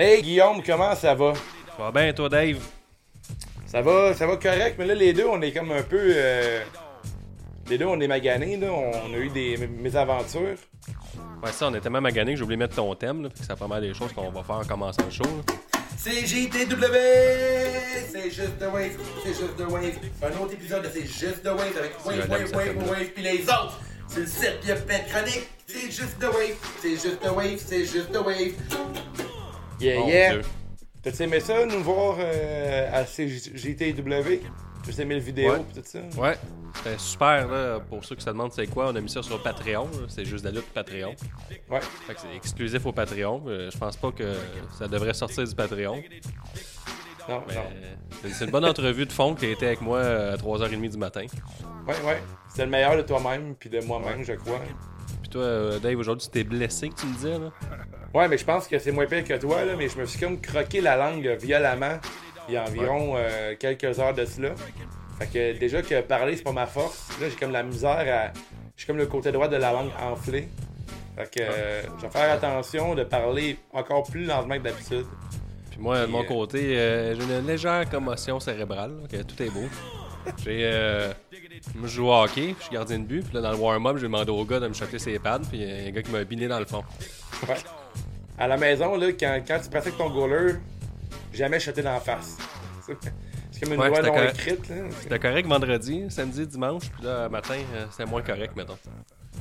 Hey Guillaume, comment ça va? Ça va bien, toi, Dave? Ça va, ça va correct, mais là, les deux, on est comme un peu. euh, Les deux, on est maganés, là. On a eu des mésaventures. Ouais, ça, on était même magané que j'ai oublié de mettre ton thème, là, fait que ça pas mal des choses qu'on va faire en commençant le show. là. C'est JTW! C'est juste de Wave! C'est juste de Wave! Un autre épisode de C'est juste de Wave avec Wave, Wave, Wave, thème-là. Wave, puis les autres! C'est le 7 pieds fait chronique! C'est juste de Wave! C'est juste de Wave! C'est juste de Wave! Yeah, Mon yeah! Dieu. T'as-tu aimé ça, nous voir euh, à CJTW? T'as aimé le vidéo Ouais. pis tout ça? Ouais, c'était super, là. Pour ceux qui se demandent c'est quoi, on a mis ça sur Patreon. C'est juste de la lutte Patreon. Ouais. Fait que c'est exclusif au Patreon. Euh, je pense pas que ça devrait sortir du Patreon. Non, Mais non. c'est- une bonne entrevue de fond qui a été avec moi à 3h30 du matin. Ouais, ouais. C'est le meilleur de toi-même puis de moi-même, je crois. Puis toi, euh, Dave, aujourd'hui, tu t'es blessé, que tu me disais, là? Ouais, mais je pense que c'est moins pire que toi, là, mais je me suis comme croqué la langue violemment il y a environ euh, quelques heures de cela. Fait que déjà que parler, c'est pas ma force. Là, j'ai comme la misère à. J'ai comme le côté droit de la langue enflé. Fait que euh, je vais faire attention de parler encore plus lentement que d'habitude. Puis moi, de mon euh, côté, euh, j'ai une légère commotion cérébrale, que tout est beau. J'ai. Euh, je joue au hockey, puis je suis gardien de but. Puis là, dans le warm-up, j'ai demandé au gars de me shotter ses pads, puis il y a un gars qui m'a biné dans le fond. Ouais. À la maison, là, quand, quand tu pratiques ton goaler, jamais jeter dans la face. C'est comme une Ouais, loi non correct. écrite. C'était correct vendredi, samedi, dimanche, puis là, matin, euh, c'était moins correct, mettons.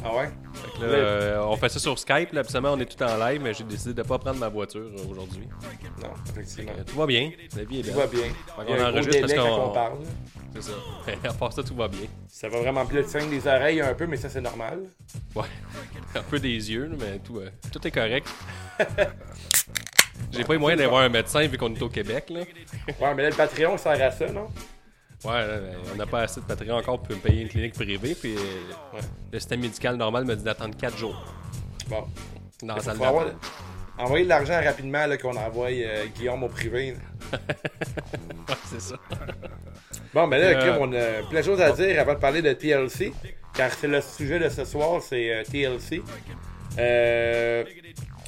Ah ouais? Fait que là, euh, on fait ça sur Skype, là, habituellement, on est tout en live, mais j'ai décidé de pas prendre ma voiture aujourd'hui. Non, effectivement. Euh, tout va bien, la vie est Tout belle. va bien. Fait gros enregistre délai parce qu'on- on parle. C'est ça. à part ça, tout va bien. Ça va vraiment plus le signe des oreilles un peu, mais ça c'est normal. Ouais. Un peu des yeux, mais tout, euh, tout est correct. J'ai pas eu moyen d'aller voir un médecin vu qu'on est au Québec, là. Ouais, mais là le Patreon sert à ça, non? Ouais, là, on n'a pas assez de Patreon encore pour me payer une clinique privée, puis euh, ouais, le système médical normal me dit d'attendre 4 jours Bon. dans la salle avoir-. Envoyer de l'argent rapidement là, qu'on envoie euh, Guillaume au privé. Ouais, c'est ça. Bon, mais là, Euh, Kim, on a plein de choses à dire avant de parler de TLC. Car c'est le sujet de ce soir, c'est euh, TLC.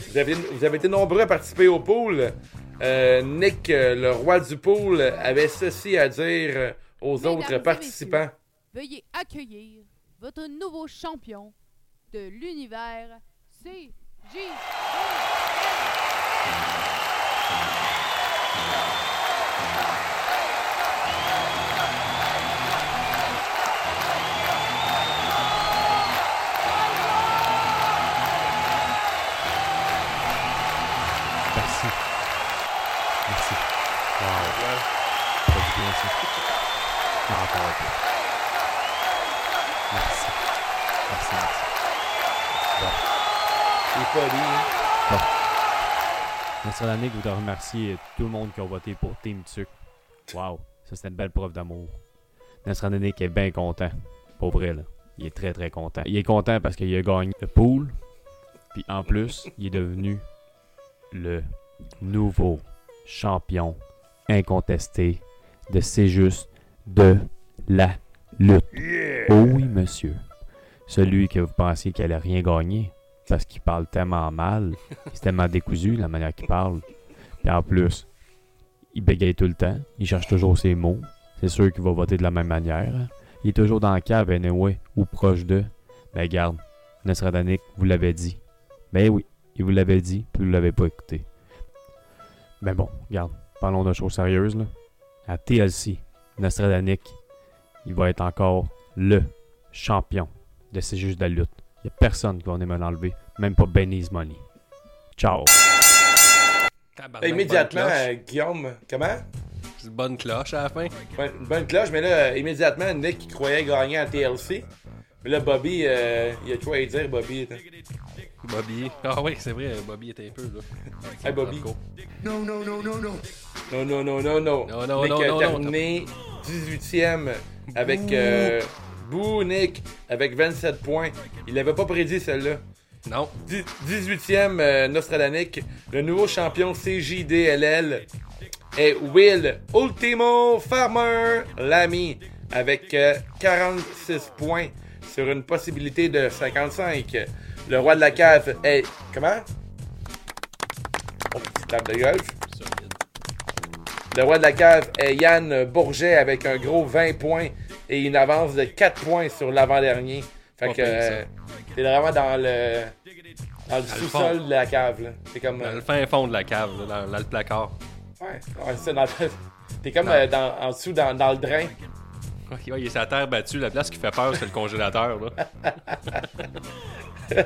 Vous, avez, vous avez été nombreux à participer au pool. Euh, Nick, euh, le roi du pool, avait ceci à dire euh, aux Mesdames autres participants. Veuillez accueillir votre nouveau champion de l'univers, CJ. Merci. Danick voudrait remercier tout le monde qui a voté pour Team Tuc. Wow. Ça, c'était une belle preuve d'amour. Danick est bien content. Pour vrai, là. Il est très, très content. Il est content parce qu'il a gagné le pool. Puis en plus, il est devenu le nouveau champion incontesté de C'est juste de la lutte. Oh oui, monsieur. Celui que vous pensiez qu'il allait rien gagner parce qu'il parle tellement mal, c'est tellement décousu la manière qu'il parle. Puis en plus, il bégaye tout le temps, il cherche toujours ses mots. C'est sûr qu'il va voter de la même manière. Il est toujours dans la cave, anyway, ou proche d'eux. Ben garde, Nostradamus vous l'avez dit. Ben oui, il vous l'avait dit, puis vous l'avez pas écouté. Ben bon, regarde, parlons de choses sérieuses, là. À TLC, Nostradamus, il va être encore le champion de ces juges de la lutte. Il n'y a personne qui va venir me l'enlever, même pas Benny's Money. Ciao! Tabarnak, Immédiatement, bonne euh. Guillaume, comment? C'est une bonne cloche à la fin. Ouais, Une bonne cloche, mais là, euh, immédiatement, Nick qui croyait gagner à TLC. Mais là, Bobby, euh, il a quoi à dire, Bobby. là. Bobby. Ah oui, c'est vrai, Bobby était un peu, là. Hey, Bobby. Marco. Non, non, non, non, non. Non, non, non, non, non. Non, non, Nick non, a non, terminé 18e avec. Euh, Bouh, Nick, avec 27 points. Il l'avait pas prédit, celle-là. Non. Dix- 18e euh, Nostradanic, le nouveau champion CJDLL est Will Ultimo Farmer Lamy avec euh, 46 points sur une possibilité de 55. Le roi de la cave est. Comment? Oh, table de golf. Le roi de la cave est Yann Bourget avec un gros 20 points et une avance de 4 points sur l'avant-dernier. Fait Pas que euh, t'es vraiment dans le dans le sous-sol de la cave. là. Comme Dans euh, le fin fond de la cave, là, dans, dans le placard. ouais, ouais, c'est ça, dans le- T'es comme euh, dans, en dessous dans, dans le drain. Ouais, il est sa terre battue. La place qui fait peur, c'est le congélateur. Là.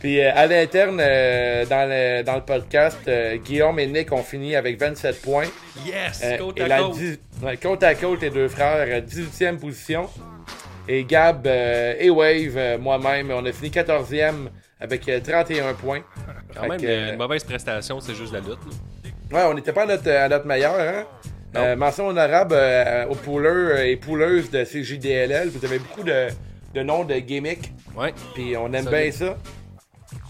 Puis euh, à l'interne, euh, dans, le, dans le podcast, euh, Guillaume et Nick ont fini avec 27 points. Yes! Euh, côte et à la côte. Ouais, côte à côte, les deux frères, euh, 18e position. Et Gab euh, et Wave, euh, moi-même, on a fini 14e avec euh, 31 points. Quand Fait même, que, euh, une mauvaise prestation, c'est juste la lutte. là. Ouais, on n'était pas à notre, à notre meilleur, hein? Euh, mention honorable euh, aux poolers et pooleuses de CJDLL. Vous avez beaucoup de, de noms de gimmicks, Ouais. puis on aime bien ça.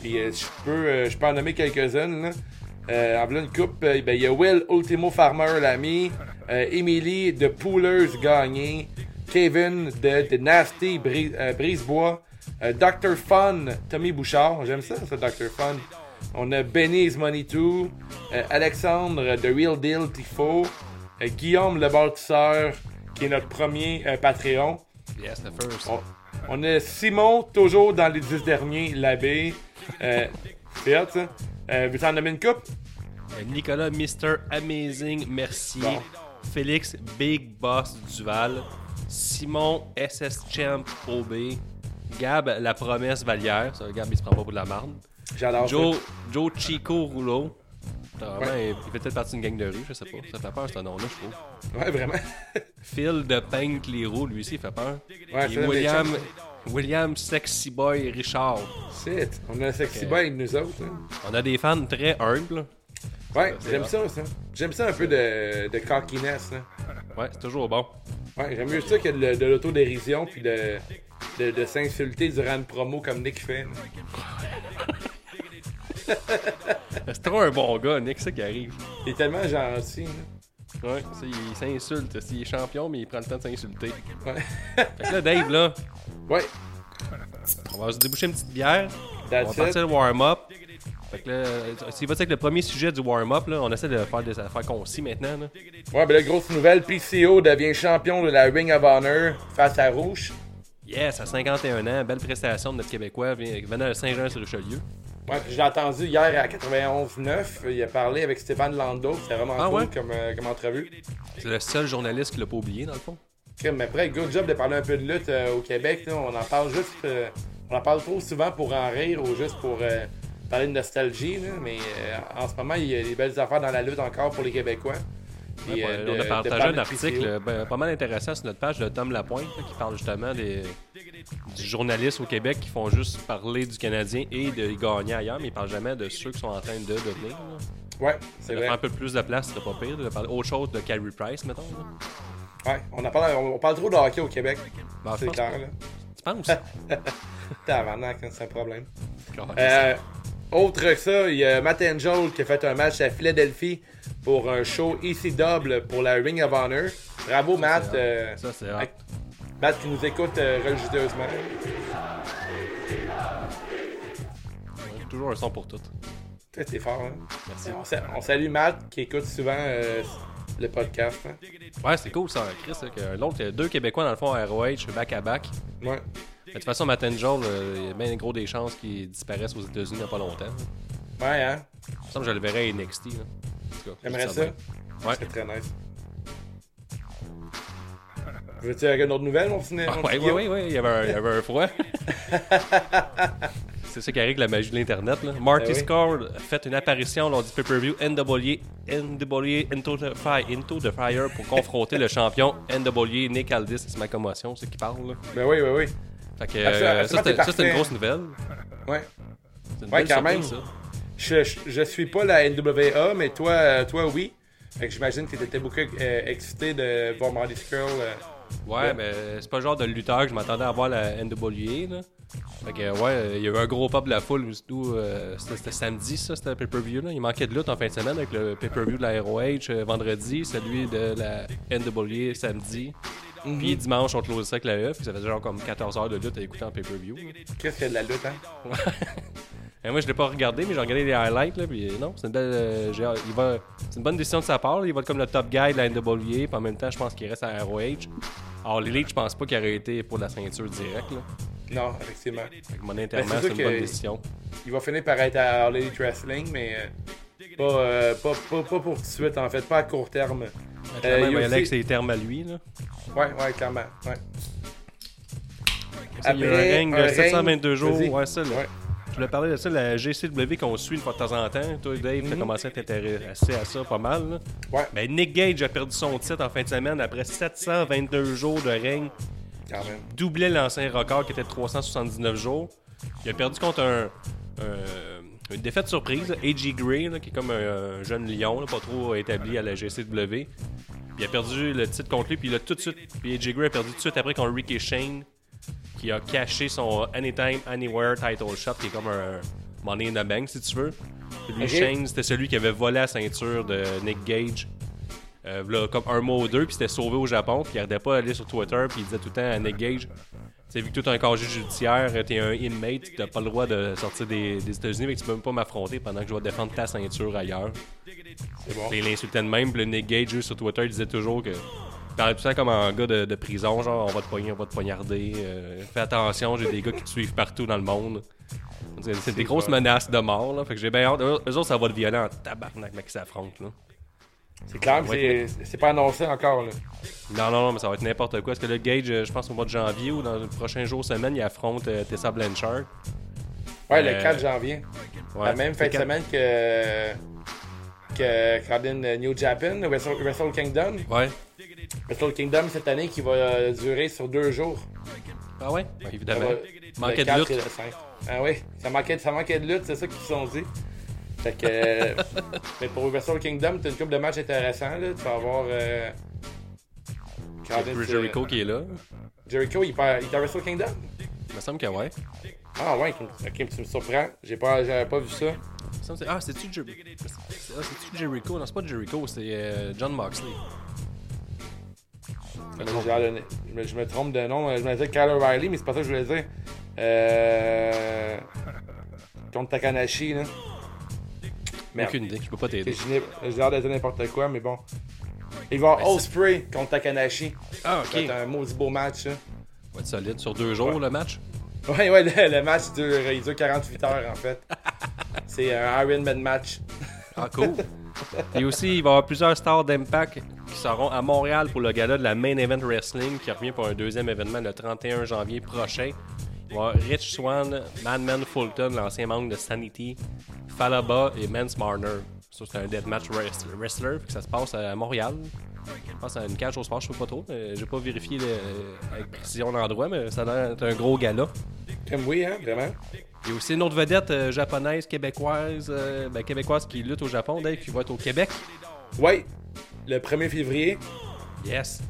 Puis euh, je peux, euh, je peux en nommer quelques-unes. là. Euh, en voilà une coupe, euh, ben, il y a Will Ultimo Farmer, l'ami. Euh, Emily de Poolers gagné. Kevin de, de Nasty Bri- euh, Brisebois. Euh, Dr. Fun, Tommy Bouchard. J'aime ça, ça, Dr. Fun. On a Benny's Money 2. euh, Alexandre de Real Deal Tifo. Guillaume le bâtisseur, qui est notre premier Patreon. Yes, the first. On, on a Simon, toujours dans les 10 derniers, l'abbé. Euh, c'est hot, ça. Euh, Veux-tu en nommer une coupe? Nicolas Mr. Amazing Mercier. Bon. Félix Big Boss Duval. Simon SS Champ OB. Gab La Promesse Valière. Ça, Gab, il se prend pas pour de la marde. J'adore Joe, Joe Chico Rouleau. Vraiment, Ouais. il fait peut-être partie d'une gang de rue, je sais pas. Ça fait peur, ce nom-là, je trouve. Ouais, vraiment. Phil de Pink Cléro, lui aussi, il fait peur. Ouais, Et William. William Sexy Boy Richard. Shit. On a un sexy Ok. boy avec nous autres. hein. On a des fans très humbles. Ouais, j'aime ça, ça. J'aime ça un peu de, de cockiness. hein. Ouais, c'est toujours bon. Ouais, j'aime mieux ça que de, de l'autodérision puis de, de, de s'insulter durant une promo comme Nick fait. là. C'est trop un bon gars, Nick, c'est ça qui arrive. Il est tellement gentil. là. Ouais, ça, il s'insulte. Il est champion, mais il prend le temps de s'insulter. Ouais. Fait que là, Dave, là, Ouais, on va se déboucher une petite bière. On va partir it. le warm-up. Fait que là, s'il va avec le premier sujet du warm-up, là, on essaie de faire des affaires concis maintenant. Là. Ouais, ben la grosse nouvelle, PCO devient champion de la Ring of Honor face à Rouge. Yes, à 51 ans, belle prestation de notre Québécois venant de Saint-Jean-sur-Richelieu. Ouais, j'ai entendu hier à 91.9, il a parlé avec Stéphane Lando, c'était vraiment Ah cool ouais? comme, euh, comme entrevue. C'est le seul journaliste qui l'a pas oublié, dans le fond. Mais après, good job de parler un peu de lutte euh, au Québec, là. on en parle juste, euh, on en parle trop souvent pour en rire ou juste pour euh, parler de nostalgie, là. mais euh, en ce moment, il y a des belles affaires dans la lutte encore pour les Québécois. Puis, Ouais, euh, on a partagé un article euh, ben, pas mal intéressant sur notre page de Tom Lapointe là, qui parle justement des, du journaliste au Québec qui font juste parler du Canadien et de gagner ailleurs, mais ils parlent jamais de ceux qui sont en train de devenir. Ouais, c'est vrai. un peu plus de place, c'est pas pire, de parler autre chose de Carey Price, mettons. là. Ouais, on, en parle, on, on parle trop de hockey au Québec. Ben, c'est clair, là. Tu penses? Tabarnak, hein, c'est un problème. Euh, autre que ça, il y a Matt Angel qui a fait un match à Philadelphie pour un show EC Double pour la Ring of Honor. Bravo, Matt. c'est euh, Ça, c'est avec- Matt qui nous écoute euh, religieusement. Toujours un son pour tout. Toi, t'es fort, hein? Merci. On, sa- on salue Matt qui écoute souvent euh, le podcast. hein. Ouais, c'est cool ça, Chris. là, que l'autre, il y a deux Québécois dans le fond à ROH, back à back. Ouais. Mais De toute façon, Matt Angel, euh, il y a bien gros des chances qu'il disparaisse aux États-Unis a pas longtemps. Ouais, hein? Il me semble que je le verrais à NXT. Là. En tout cas, J'aimerais ça. Ouais. C'est très nice. Veux-tu avoir une autre nouvelle, mon ciné? Ah, ouais, ouais, ouais, ouais, il y avait un, il y avait un froid. C'est ça qui arrive avec la magie de l'Internet. là. Marty Ben oui. Score a fait une apparition lors du pay-per-view NWA, NWA Into the, Fire, Into the Fire pour confronter le champion NWA Nick Aldis. C'est ma commotion, c'est qui parle. Là. Ben oui, oui, oui. Fait que, ça- euh, ça, c'est une grosse nouvelle. Ouais. C'est une Ouais, quand surprise, même. ça. Je, je, je suis pas la NWA, mais toi, euh, toi oui. Fait que j'imagine que t'étais beaucoup euh, excité de voir Marty Skrull. euh, Ouais, mais c'est pas le genre de lutteur que je m'attendais à voir la NWA. Là. Fait que, ouais, il y a eu un gros pop de la foule. Tout, euh, c'était, samedi, ça, c'était le pay-per-view. Là. Il manquait de lutte en fin de semaine avec le pay-per-view de la ROH vendredi, celui de la NWA samedi. Mhm. Puis dimanche, on closait ça avec la E. Puis ça faisait genre comme 14 heures de lutte à écouter en pay-per-view. Qu'est-ce qu'il y a de la lutte, hein? Et moi, je l'ai pas regardé, mais j'ai regardé les highlights. Là, puis non, c'est une belle. euh, j'ai- il va, c'est une bonne décision de sa part. là. Il va être comme le top guy de la NWA. Puis en même temps, je pense qu'il reste à ROH. Alors, l'Elite, je pense pas qu'il aurait été pour la ceinture directe. Là. Non, effectivement. Que mon Ben, interment, c'est une bonne décision. Il va finir par être à All Elite Wrestling, mais euh, pas, euh, pas, pas, pas pour tout de suite, en fait, pas à court terme. Clairement, il il y a va y aller aussi- avec ses termes à lui. Là. Ouais, ouais, clairement. Ouais. Ça, il y a un Après, ring de un 722 ring- jours. Ouais, ça, là. Ouais. Je voulais parler de ça, la GCW qu'on suit une fois de temps en temps. Toi, Dave, t'as Mhm. commencé à t'intéresser à ça pas mal. là. Ouais, Ben, Nick Gage a perdu son titre en fin de semaine après 722 jours de règne. quand même. doublait l'ancien record qui était de 379 jours. Il a perdu contre un, un- une défaite surprise, A.G. Gray, là, qui est comme un, un jeune lion, là, pas trop établi à la GCW. Il a perdu le titre contre lui, puis il a tout de suite. Puis A.J. Gray a perdu tout de suite après contre Ricky Shane, qui a caché son Anytime, Anywhere title shot, qui est comme un Money in the Bank, si tu veux. Puis lui. Shane, c'était celui qui avait volé la ceinture de Nick Gage. Euh, v'là comme un mois ou deux, puis c'était sauvé au Japon, puis il arrêtait pas d'aller sur Twitter, puis il disait tout le temps à Nick Gage Tu vu que tu as un casier judiciaire, t'es un inmate, t'as pas le droit de sortir des, des États-Unis, mais que tu peux même pas m'affronter pendant que je vais défendre ta ceinture ailleurs. C'est bon. L'insultait de même, puis le Nick Gage sur Twitter il disait toujours que. Parlait tout ça comme un gars de, de prison, genre on va te pogner, on va te poignarder. euh, fais attention, j'ai des gars qui te suivent partout dans le monde. C'est c'est des grosses menaces de mort, là. Fait que j'ai bien hâte. Eux eux autres, ça va être violent en tabarnak, là, qui s'affrontent, là. C'est clair, mais Ouais. c'est- c'est pas annoncé encore. Là. Non, non, non, mais ça va être n'importe quoi. Parce que le Gage, euh, je pense au mois de janvier ou dans les prochains jours, semaines, il affronte euh, Tessa Blanchard. Ouais, Euh, le 4 janvier. Ouais. La même fin de semaine que. que Cardin New Japan, Wrestle, Wrestle Kingdom. Ouais. Wrestle Kingdom cette année qui va euh, durer sur deux jours. Ah ouais? Évidemment. va- Manquait le de 4 lutte. et le 5. Ah oui, ça manquait, ça manquait de lutte, c'est ça qu'ils se sont dit. Fait que. euh, mais pour Wrestle Kingdom, t'as une couple de matchs intéressants. Là. Tu vas avoir. Euh, Cardin, Jericho qui est là. Jericho, il, part- il est à Wrestle Kingdom? Il me semble que ouais. Ah ouais, ok, tu me surprends. J'ai pas, j'avais pas vu ça. Ah, c'est-tu Jericho? Ah, Jericho? Non, c'est pas Jericho, c'est euh, John Moxley. Me- je me trompe de nom. Je me disais Kyle O'Reilly, mais c'est pas ça que je voulais dire. Euh... Contre Takanashi, là. Merde. Aucune idée, je peux pas Ok, t'aider. J'ai j'ai l'air de dire n'importe quoi, mais bon. Il va y avoir Osprey contre Takanashi. Ah, Ça va être un maudit beau match, là. Va être solide sur deux jours le match? Ouais, ouais, le, le match dure, il dure 48 heures, en fait. C'est un Iron Man match. Ah, cool. Et aussi, il va y avoir plusieurs stars d'Impact qui seront à Montréal pour le gala de la Main Event Wrestling qui revient pour un deuxième événement le 31 janvier prochain. Rich Swan, Madman Fulton, l'ancien membre de Sanity, Falaba et Mance Marner. Ça, c'est un deathmatch wrestler, wrestler, puis que ça se passe à Montréal. Je pense à une cage au sport, je sais pas trop. J'ai pas vérifié le- avec précision l'endroit, mais ça a l'air d'être un gros gala. Comme oui, hein, vraiment. Il y a aussi une autre vedette euh, japonaise, québécoise, euh, ben, québécoise qui lutte au Japon, Dave, qui va être au Québec. Ouais, le 1er février, Yes.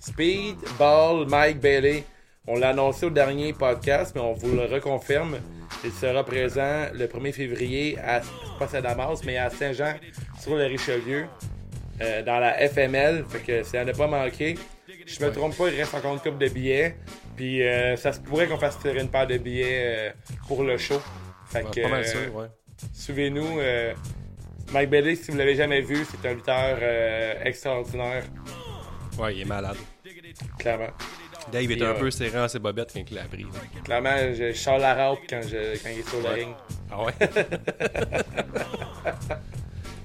Speed, Ball, Mike Bailey. On l'a annoncé au dernier podcast, mais on vous le reconfirme. Il sera présent le 1er février à, pas à Damas, mais à Saint-Jean, sur le Richelieu, euh, dans la FML. Fait que à ne pas manquer. Je me trompe pas, il reste encore une coupe de billets. Puis euh, ça se pourrait qu'on fasse tirer une paire de billets euh, pour le show. Fait que, pas mal sûr, ouais. Suivez-nous. Mike Bailey, si vous l'avez jamais vu, c'est un lutteur extraordinaire, Ouais, il est malade. clairement. Dave était Et, un euh, peu serré dans ses bobettes quand il l'a pris. Clairement, je charle la raupe quand, je, quand il est sur le ring. Ah ouais?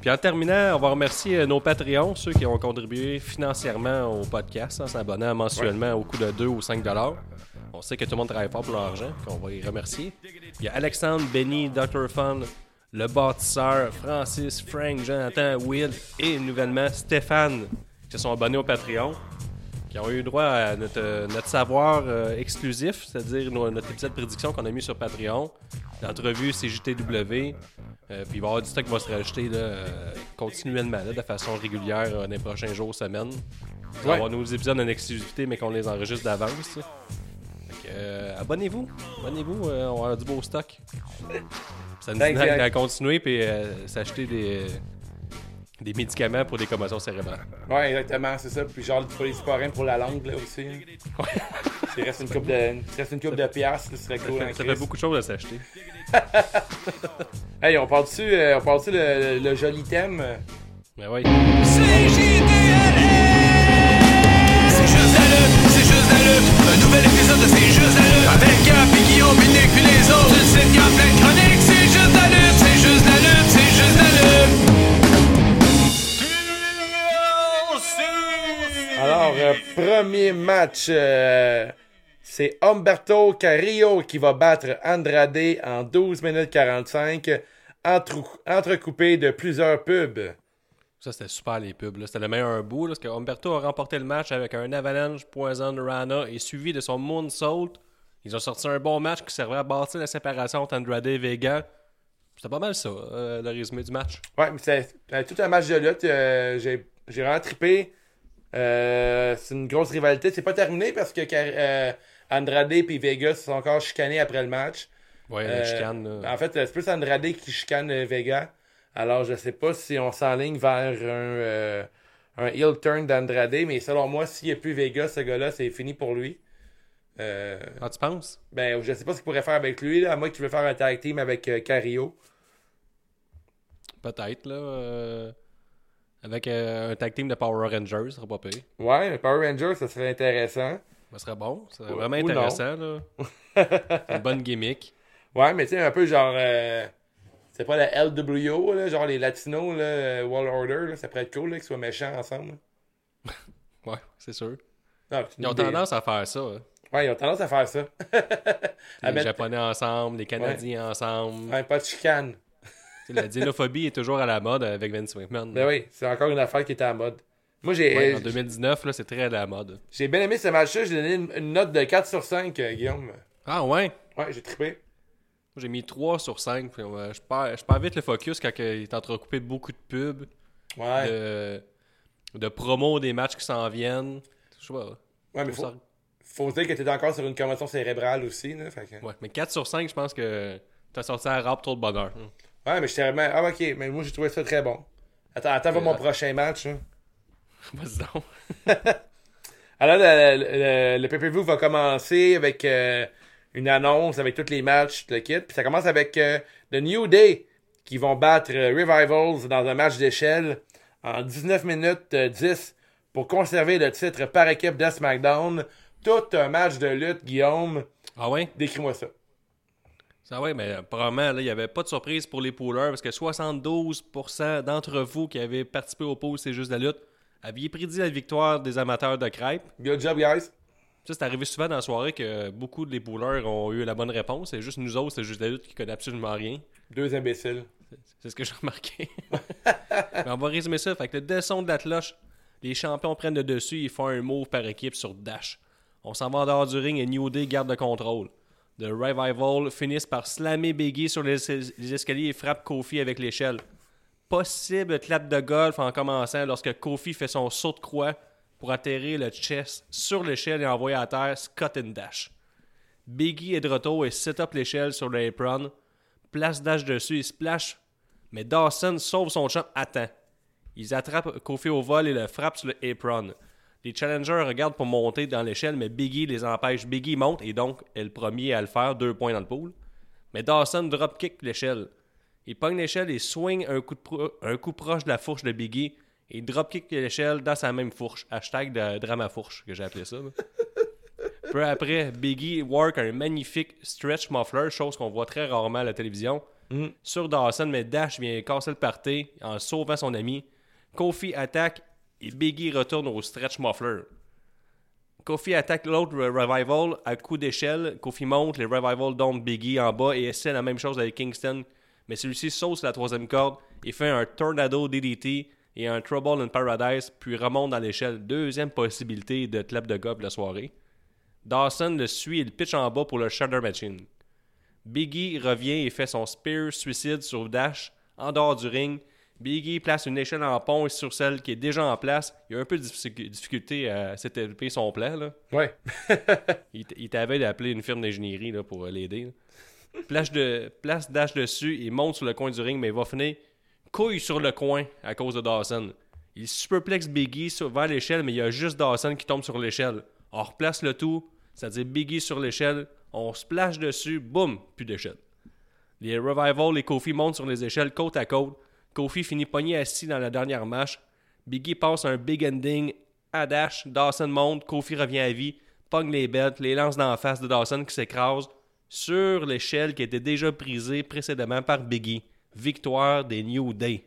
Puis en terminant, on va remercier euh, nos Patreons, ceux qui ont contribué financièrement au podcast, en s'abonnant mensuellement au coût de 2 ou 5 dollars. On sait que tout le monde travaille fort pour l'argent, qu'on va les remercier. Il y a Alexandre, Benny, Dr. Fun, le bâtisseur, Francis, Frank, Jonathan, Will et nouvellement Stéphane qui se sont abonnés au Patreon qui ont eu droit à notre, euh, notre savoir euh, exclusif, c'est-à-dire no- notre épisode de prédiction qu'on a mis sur Patreon, l'entrevue CJTW, euh, puis il va y avoir du stock qui va se rajouter là, euh, continuellement, là, de façon régulière euh, dans les prochains jours, semaines. On va avoir nos épisodes en exclusivité, mais qu'on les enregistre d'avance. là. Fait que, euh, abonnez-vous, abonnez-vous, euh, on va avoir du beau stock. Ça nous Thanks, aide à, continuer euh, s'acheter des, des médicaments pour des commotions cérébrales. Ouais, exactement, c'est ça. Puis genre, pour les sporins pour la langue, là aussi. hein. S'il reste une coupe de, reste une coupe de piastres, ce serait Ça cool. fait, hein, ça Chris. fait beaucoup de choses à s'acheter. Hey, on parle dessus, on parle dessus le, le joli thème? Mais ouais. C'est juste lutte, c'est juste lutte. Un nouvel épisode de C'est juste la lutte. Avec Gap et Guillaume, et Nick puis les autres. Tu sais qu'il y a plein de chroniques. C'est juste lutte, Alors, euh, premier match, euh, c'est Humberto Carrillo qui va battre Andrade en 12 minutes 45, entre, entrecoupé de plusieurs pubs. Ça, c'était super les pubs. C'était le meilleur bout. Là, parce que Humberto a remporté le match avec un Avalanche Poison Rana et suivi de son Moonsault. Ils ont sorti un bon match qui servait à bâtir la séparation entre Andrade et Vega. C'était pas mal ça, euh, le résumé du match. Ouais, mais c'est euh, tout un match de lutte. euh, j'ai j'ai vraiment trippé. Euh, c'est une grosse rivalité. C'est pas terminé parce que euh, Andrade et Vegas se sont encore chicanés après le match. Ouais, Euh, chicane. là. En fait, c'est plus Andrade qui chicane euh, Vega. Alors, je sais pas si on s'enligne vers un, un heel turn d'Andrade, mais selon moi, s'il n'y a plus Vega, ce gars-là, c'est fini pour lui. Ah, tu penses? ben, je sais pas ce qu'il pourrait faire avec lui, là, à moins qu'il veut faire un tag team avec Carrillo. Peut-être, là. Avec euh, un tag team de Power Rangers, ça serait pas pire. Ouais, mais Power Rangers, ça serait intéressant. Ça serait bon. Ça serait vraiment ou non. intéressant, là. Une bonne gimmick. Ouais, mais tu sais, un peu genre. euh, c'est pas la LWO, là, genre les Latinos, là, euh, Wall Order, là, ça pourrait être cool qu'ils soient méchants ensemble. Ouais, c'est sûr. Non, c'est Ils ont tendance à faire ça. hein. Ouais, ils ont tendance à faire ça. Les mettre- Japonais ensemble, les Canadiens ensemble. Ouais, pas de chicane. La xénophobie est toujours à la mode avec Vince McMahon. Ben oui, c'est encore une affaire qui était à mode. Moi, j'ai Ouais, euh, en 2019, là, c'est très à la mode. j'ai bien aimé ce match-là. J'ai donné une, une note de 4 sur 5, euh, Guillaume. Ah ouais? Ouais, j'ai trippé. Moi, J'ai mis 3 sur 5. puis, ouais, je, perds, je perds vite le focus quand il est entrecoupé de beaucoup de pubs, Ouais. de, de promos des matchs qui s'en viennent. Je sais pas. ouais, mais faut faut, ça- faut dire que t'es encore sur une commotion cérébrale aussi. Là, fait que- Ouais, mais 4 sur 5, je pense que t'as sorti un rap trop de bonheur. Ouais, mais j'étais vraiment. Ah, ok, mais moi, j'ai trouvé ça très bon. Attends, attends, voir mon prochain match. hein. Vas-y donc. Alors, le, le- le pay-per-view va commencer avec euh, une annonce avec tous les matchs, le kit. Puis ça commence avec euh, The New Day qui vont battre euh, Revivals dans un match d'échelle en 19 minutes euh, 10 pour conserver le titre par équipe de SmackDown. Tout un match de lutte, Guillaume. Ah ouais? Décris-moi ça. Ça ouais, mais probablement, là, il n'y avait pas de surprise pour les poolers parce que 72% d'entre vous qui avez participé au pool C'est juste la lutte aviez prédit la victoire des amateurs de crêpes. Good job, guys. Ça, c'est arrivé souvent dans la soirée que beaucoup de les poolers ont eu la bonne réponse. C'est juste nous autres, c'est juste la lutte qui connaît absolument rien. Deux imbéciles. C'est ce que j'ai remarqué. Mais on va résumer ça. Fait que le desson de la cloche, les champions prennent le dessus, ils font un move par équipe sur Dash. On s'en va en dehors du ring et New Day garde le contrôle. The Revival finissent par slammer Biggie sur les, escaliers et frappe Kofi avec l'échelle. Possible clap de golf en commençant lorsque Kofi fait son saut de croix pour atterrir le chest sur l'échelle et envoyer à terre Scott and Dash. Biggie est de retour et set up l'échelle sur l'apron. Place Dash dessus et splash. Mais Dawson sauve son champ à temps. Ils attrapent Kofi au vol et le frappent sur le apron. Les challengers regardent pour monter dans l'échelle, mais Biggie les empêche. Biggie monte et donc est le premier à le faire, deux points dans le pool. Mais Dawson dropkick l'échelle. Il pogne l'échelle et swing un coup, de pro- un coup proche de la fourche de Biggie. Et il dropkick l'échelle dans sa même fourche. Hashtag de drama fourche, que j'ai appelé ça. Peu après, Biggie work un magnifique stretch muffler, chose qu'on voit très rarement à la télévision, sur Dawson, mais Dash vient casser le party en sauvant son ami. Kofi attaque et Biggie retourne au stretch muffler. Kofi attaque l'autre Revival à coup d'échelle. Kofi monte, les Revival dompent Biggie en bas et essaie la même chose avec Kingston. Mais celui-ci saute la troisième corde et fait un Tornado DDT et un Trouble in Paradise, puis remonte dans l'échelle. Deuxième possibilité de clap de pour la soirée. Dawson le suit et le pitch en bas pour le Shudder Machine. Biggie revient et fait son Spear Suicide sur Dash en dehors du ring. Biggie place une échelle en pont sur celle qui est déjà en place. Il a un peu de difficu- difficulté à s'étaler son plan. Là. Ouais. Il, t'avait d'appeler une firme d'ingénierie pour l'aider. Place, de, place Dash dessus, il monte sur le coin du ring, mais il va finir couille sur le coin à cause de Dawson. Il superplexe Biggie sur- vers l'échelle, mais il y a juste Dawson qui tombe sur l'échelle. On replace le tout. C'est-à-dire Biggie sur l'échelle, on splash dessus, boum, plus d'échelle. Les Revival et Kofi montent sur les échelles côte à côte. Kofi finit pogné assis dans la dernière marche. Biggie passe un big ending à Dash. Dawson monte. Kofi revient à vie. Pogne les bêtes. Les lance dans la face de Dawson qui s'écrase sur l'échelle qui était déjà brisée précédemment par Biggie. Victoire des New Day.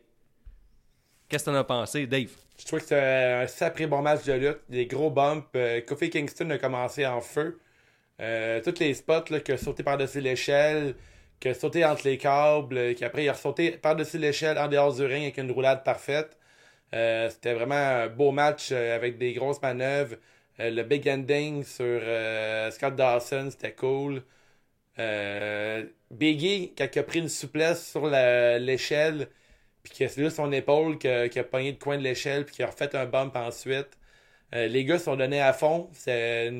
Qu'est-ce que t'en as pensé, Dave? Je trouve que c'était un sacré bon match de lutte. Des gros bumps. Euh, Kofi Kingston a commencé en feu. Euh, tous les spots, là, que sauté par-dessus l'échelle, que sauté entre les câbles, euh, qu'après il a sauté par-dessus l'échelle en dehors du ring avec une roulade parfaite. Euh, c'était vraiment un beau match euh, avec des grosses manœuvres. Le big ending sur Scott Dawson, c'était cool. Biggie, quand il a pris une souplesse sur l'échelle, puis que c'est juste son épaule qui a, qui a pogné le coin de l'échelle, puis qui a refait un bump ensuite. Les gars se sont donnés à fond. C'est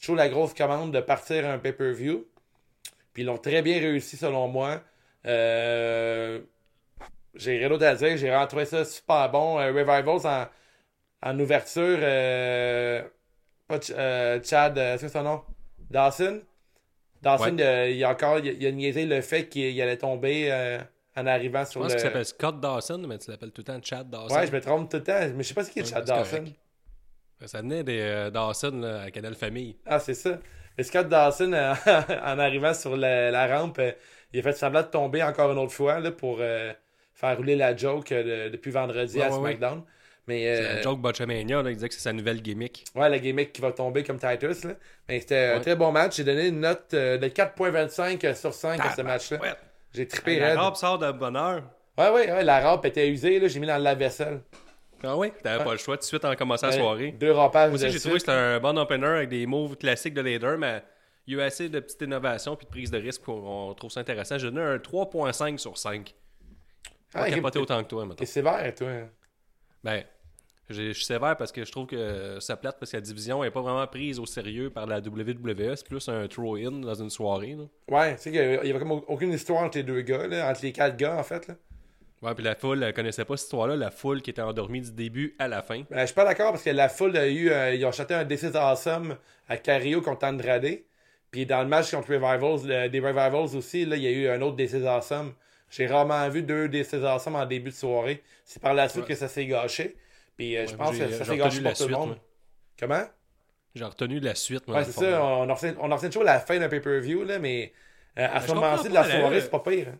toujours la grosse commande de partir un pay-per-view. Puis ils l'ont très bien réussi selon moi. Euh, j'ai rien d'autre à dire. J'ai trouvé ça super bon. Euh, Revivals en, en ouverture. euh, pas Ch- euh, Chad, euh, c'est quoi son nom? Dawson? Dawson, Ouais. il a encore il, a- il a niaisé le fait qu'il il allait tomber en arrivant Je sur pense le. qu'il s'appelle Scott Dawson, mais tu l'appelles tout le temps Chad Dawson. Ouais, je me trompe tout le temps. Mais je sais pas c'est qui Ouais, Chad c'est Dawson. correct. Ça venait des Dawson là, à Canal Famille. Ah, c'est ça. Mais Scott Dawson, euh, en arrivant sur la, la rampe, euh, il a fait semblant de tomber encore une autre fois là, pour euh, faire rouler la joke de- depuis vendredi Ouais, à ouais, ouais. SmackDown. Mais C'est la joke Botchamania, là, il disait que c'est sa nouvelle gimmick. ouais, la gimmick qui va tomber comme Titus. Là. Mais c'était un Ouais. très bon match. J'ai donné une note de 4.25 sur 5 à ce match-là. Ouais. J'ai trippé la robe sort de bonheur. Ouais, ouais, ouais, la rampe était usée. là. J'ai mis dans le lave-vaisselle. Ah oui? T'avais pas le choix tout de suite en commençant la soirée. Deux rampages Moi aussi, j'ai trouvé que c'était un bon opener avec des moves classiques de leader, mais il y a eu assez de petites innovations puis de prise de risque pour qu'on trouve ça intéressant. J'ai donné un 3.5 sur 5. Pas Ah, capoté t'es- autant que toi, maintenant. T'es sévère, toi. Ben, j'ai- je suis sévère parce que je trouve que ça plate parce que la division n'est pas vraiment prise au sérieux par la WWE. C'est plus un throw-in dans une soirée. Là. Ouais, tu sais qu'il y avait comme aucune histoire entre les deux gars, là, entre les quatre gars, en fait. Là. Ouais, puis la foule, elle connaissait pas cette histoire-là. La foule qui était endormie du début à la fin. Ben, je suis pas d'accord parce que la foule a eu. euh, ils ont chanté un This is Awesome à Cario contre Andrade. Puis dans le match contre Revivals, le- des Revivals aussi, là, il y a eu un autre This is Awesome. J'ai rarement vu deux This is Awesome en début de soirée. C'est par la suite Ouais. que ça s'est gâché. Puis euh, je pense que ça j'ai s'est gâché pour tout le suite, monde. moi. Comment? J'ai retenu la suite. moi, Ouais, c'est le ça. On, on ressent toujours la fin d'un pay-per-view, là, mais euh, à je ce moment-ci de la soirée, euh, c'est pas pire. hein.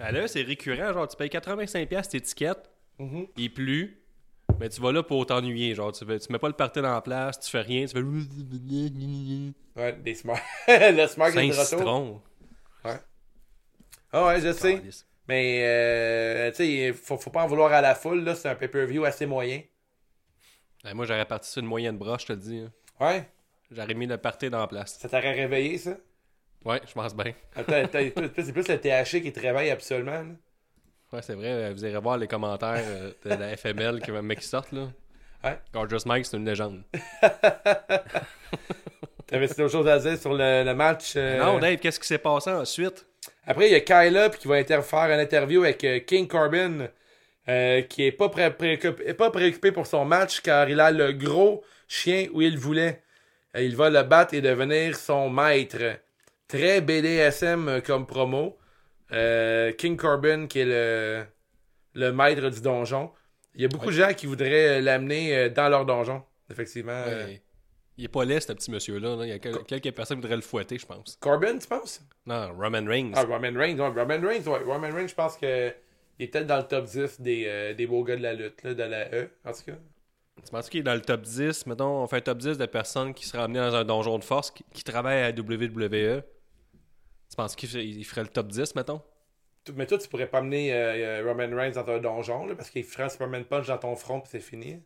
Ah, Là, c'est récurrent. Genre, tu payes 85$ tes étiquettes, Mhm. il pleut, mais tu vas là pour t'ennuyer. Genre, tu, fais- tu mets pas le party dans la place, tu fais rien, tu fais. Ouais, des smart. le smart est de retour. citron. Ah ouais, je sais. Calice. Mais, euh, tu sais, faut, faut pas en vouloir à la foule, là. C'est un pay-per-view assez moyen. Ouais, moi, j'aurais parti sur une moyenne broche, je te le dis. hein. Ouais. J'aurais mis le party dans la place. Ça t'aurait réveillé, ça? Ouais, je pense bien. Attends, attends, c'est plus le THC qui te réveille absolument. là. Ouais, c'est vrai. Vous irez voir les commentaires euh, de la FML qui, mais qui sortent, là. Ouais. Gorgeous Mike, c'est une légende. T'avais d'autres choses à dire sur le, le match? euh? Non, Dave, qu'est-ce qui s'est passé ensuite? Après, il y a Kyla qui va faire une interview avec euh, King Corbin, euh, qui est pas, pré- préoccupé, est pas préoccupé pour son match car il a le gros chien où il voulait. Il va le battre et devenir son maître. Très BDSM euh, comme promo. Euh, King Corbin qui est le, le maître du donjon. Il y a beaucoup Ouais. de gens qui voudraient euh, l'amener dans leur donjon. Effectivement. Ouais. Il est pas laid, ce petit monsieur-là. là. Il y a quel- quelques personnes qui voudraient le fouetter, je pense. Corbin, tu penses? Non, Roman Reigns. Ah, Roman Reigns, ouais, Roman Reigns. Roman Reigns, je pense que il est peut-être dans le top 10 des, euh, des beaux gars de la lutte, là, de la E, en tout cas. Tu penses qu'il est dans le top 10? Mettons, on fait un top 10 de personnes qui seraient amenées dans un donjon de force, qui, qui travaillent à WWE. Penses qu'il ferait, le top 10, mettons? Mais toi, tu pourrais pas amener euh, euh, Roman Reigns dans un donjon, là, parce qu'il ferait un Superman Punch dans ton front, puis c'est fini.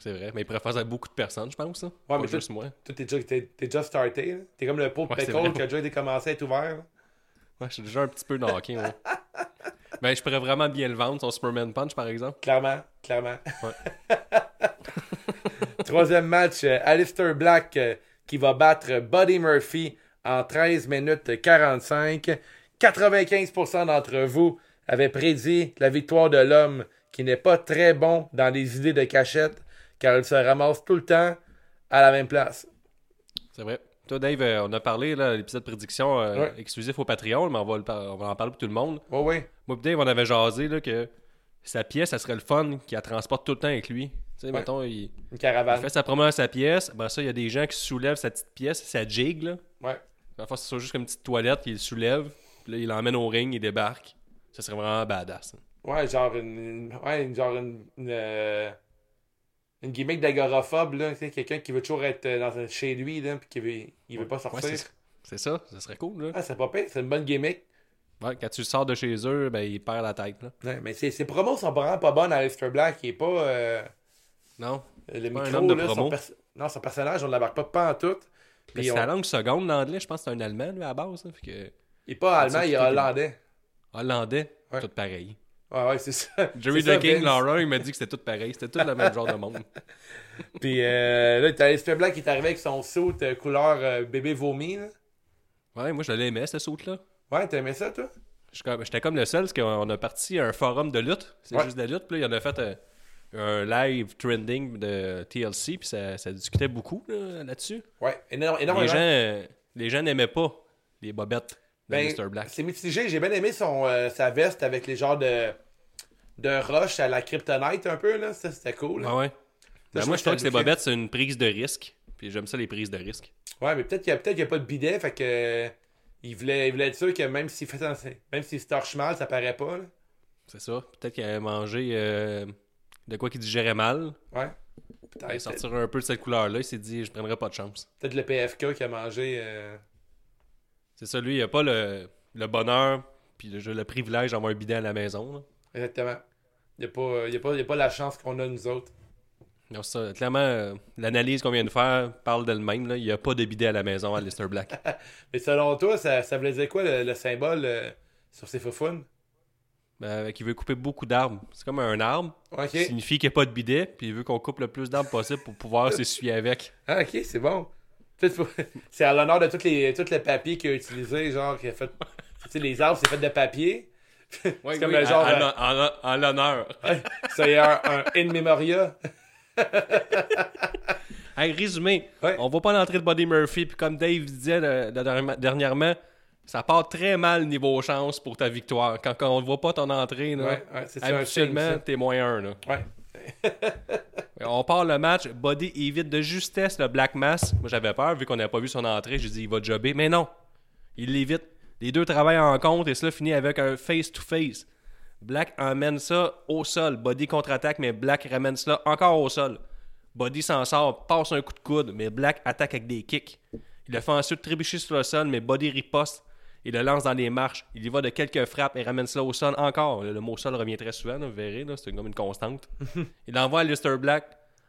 C'est vrai. Mais il pourrait faire ça à beaucoup de personnes, je pense. Là. Ouais, Pas mais juste moi. Toi, t'es déjà, t'es, t'es déjà starté. T'es comme le pot de Ouais, pickle vrai. qui a déjà été commencé à être ouvert, là. Ouais, je suis déjà un petit peu knocké. ouais. Ben, je pourrais vraiment bien le vendre, son Superman Punch, par exemple. Clairement, clairement. Ouais. Troisième match, euh, Alistair Black euh, qui va battre Buddy Murphy en 13 minutes 45. 95% d'entre vous avaient prédit la victoire de l'homme qui n'est pas très bon dans les idées de cachette car il se ramasse tout le temps à la même place. C'est vrai. Toi, Dave, euh, on a parlé, là, l'épisode prédiction euh, Ouais. exclusif au Patreon, mais on va, le par- on va en parler pour tout le monde. Ouais, ouais. Moi, Dave, on avait jasé là, que sa pièce, ça serait le fun qu'il la transporte tout le temps avec lui. Tu sais, mettons, il, Une il caravane. fait sa promenade à sa pièce. Ben, ça, il y a des gens qui soulèvent sa petite pièce, sa jig, là. Ouais. Parfois, c'est juste comme une petite toilette, il le soulève, puis là, il l'emmène au ring, il débarque. Ça serait vraiment badass. hein. Ouais, genre une. une- ouais, genre une. Une, euh, une gimmick d'agoraphobe, là. Tu sais, quelqu'un qui veut toujours être euh, dans un- chez lui, là, puis qui veut, il veut pas sortir. c'est c'est ça, ça serait cool. Là. ah, c'est pas pire, c'est une bonne gimmick. Ouais, quand tu sors de chez eux, ben, il perd la tête. Là. Ouais, mais ses, ses promos sont vraiment pas bonnes à Aleister Black. Il est pas. euh, Non, le micro, homme de là, son, pers- non, son personnage, on l'embarque pas, pas en tout. Puis c'est on- la langue seconde d'anglais, je pense que c'est un allemand lui, à la base. Fait que... Il est pas allemand, il est hollandais. Hollandais, Ouais. tout pareil. Ouais, ouais, c'est ça. Jerry King. Laura, il m'a dit que c'était tout pareil. C'était tout le même genre de monde. Puis euh, là, t'as Aleister Black qui est arrivé avec son saut euh, couleur euh, bébé vomi, là. Ouais, moi je l'aimais, ce saut-là. Ouais, t'aimais ça, toi? J'étais comme le seul, parce qu'on a parti à un forum de lutte. C'est Ouais. juste de la lutte. Puis là, il en a fait euh, un live trending de TLC. Puis ça, ça discutait beaucoup là, là-dessus. Ouais, énorme, les énormément. gens euh, les gens n'aimaient pas les bobettes de Ben, Mr. Black. C'est mitigé. J'ai bien aimé son, euh, sa veste avec les genres de, de roche à la kryptonite un peu. là. Ça, c'était cool. là. Ouais. Ben, je moi, je trouve que ces bobettes, c'est une prise de risque. Puis j'aime ça, les prises de risque. Ouais, mais peut-être qu'il n'y a, peut-être qu'il y a pas de bidet. Fait que. euh, il, voulait, il voulait être sûr que même s'il fait même s'il se torche mal, ça paraît pas. Là. C'est ça. Peut-être qu'il avait mangé euh, de quoi qu'il digérait mal. Ouais. Il Peut-être, sortir un peu de cette couleur-là. Il s'est dit, je prendrais pas de chance. peut-être le PFK qui a mangé. euh, C'est ça, lui, il a pas le, le bonheur puis le, le privilège d'avoir un bidet à la maison. là. Exactement. Il n'y a, pas- y a, pas- il y a pas la chance qu'on a nous autres. Non, ça, clairement, euh, l'analyse qu'on vient de faire parle d'elle-même. Il n'y a pas de bidet à la maison à Lister Black. Mais selon toi, ça, ça voulait dire quoi le, le symbole euh, sur ses foufounes? Ben, qui veut couper beaucoup d'arbres. C'est comme un arbre. Ok. Ça signifie qu'il n'y a pas de bidet, puis il veut qu'on coupe le plus d'arbres possible pour pouvoir s'essuyer avec. Ah, ok, c'est bon. C'est à l'honneur de tous les, tout le papier qu'il a utilisé, genre, a fait. Tu sais, les arbres, c'est fait de papier. c'est comme le genre. en, euh, en- en- en l'honneur. c'est un, un in memoria. Hey, résumé, Ouais. on voit pas l'entrée de Buddy Murphy, puis comme Dave disait euh, dernièrement, ça part très mal niveau chance pour ta victoire. Quand, quand on ne voit pas ton entrée, là, Ouais, habituellement, t'es moins. Là. Ouais. On part le match, Buddy évite de justesse le Black Mass. Moi j'avais peur, vu qu'on n'avait pas vu son entrée, j'ai dit il va jobber, mais non, il l'évite. Les deux travaillent en compte et cela finit avec un face-to-face. Black emmène ça au sol. Buddy contre-attaque, mais Black ramène cela encore au sol. Buddy s'en sort, passe un coup de coude, mais Black attaque avec des kicks. Il le fait ensuite trébucher sur le sol, mais Buddy riposte et le lance dans les marches. Il y va de quelques frappes et ramène cela au sol encore. Le, mot sol revient très souvent, là, vous verrez, c'est comme une constante. Il envoie à Lister Black.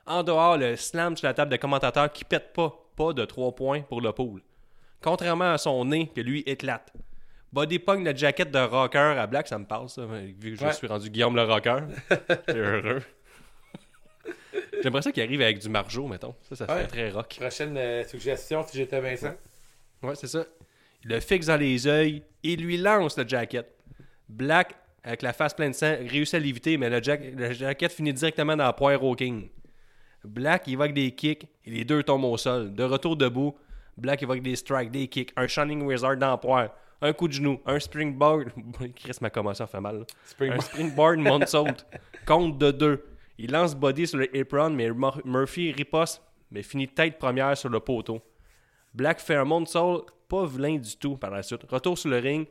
En dehors, le slam sur la table de commentateur qui pète pas. Pas de 3 points pour le pool. Contrairement à son nez, que lui éclate. Buddy pogne la jaquette de rocker à Black, ça me parle ça, vu que je Ouais. suis rendu Guillaume le rocker. J'ai heureux. J'aimerais ça qu'il arrive avec du margeau, mettons. Ça, ça Ouais. fait très rock. Prochaine euh, suggestion, si j'étais Vincent. Ouais, c'est ça. Le fixe dans les yeux et lui lance le jacket. Black, avec la face pleine de sang, réussit à l'éviter, mais le, jack- le jacket finit directement dans la poire au King. Black, avec des kicks et les deux tombent au sol. De retour debout, Black, avec des strikes, des kicks, un Shining Wizard dans la poire, un coup de genou, un springboard. Chris, ma commotion fait mal. là. Spring- Un springboard moonsault. Compte de deux. Il lance Body sur le apron, mais Mur- Murphy riposte, mais finit tête première sur le poteau. Black fait un moonsault pas vilain du tout par la suite. Retour sur le ring,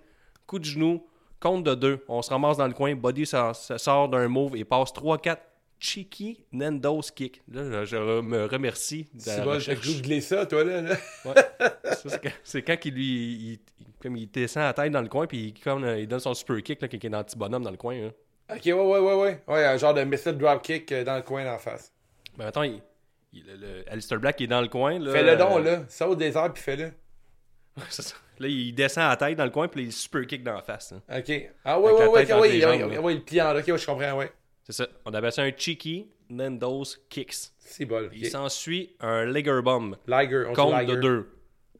coup de genou, compte de deux. On se ramasse dans le coin, Body se sort d'un move et passe 3-4 cheeky Nando's kick. Là, je, je me remercie de C'est bon, googlé ça, toi, là. là. Ouais. Ça, c'est quand, lui, il, il- comme il descend la tête dans le coin, puis il, comme, euh, il donne son super kick, là, quand il est dans le petit bonhomme dans le coin. hein. Ok, ouais, ouais, ouais, ouais. Ouais, un genre de missile dropkick euh, dans le coin d'en face. Ben attends, il- le, le- Alistair Black il est dans le coin. Là, Fais-le donc, là. Saute des airs, puis fais-le. Là, il descend la tête dans le coin, puis il super kick dans la face. hein. Ok. Ah, ouais, ouais, ouais, ouais, ouais, jambes, ouais, là. ouais, le plie en ok, ouais, je comprends, ouais. C'est ça. On appelle ça un cheeky Nando's kicks. C'est bol. Il ok. s'ensuit un Lager Bomb. Liger, on Compte Liger. de deux.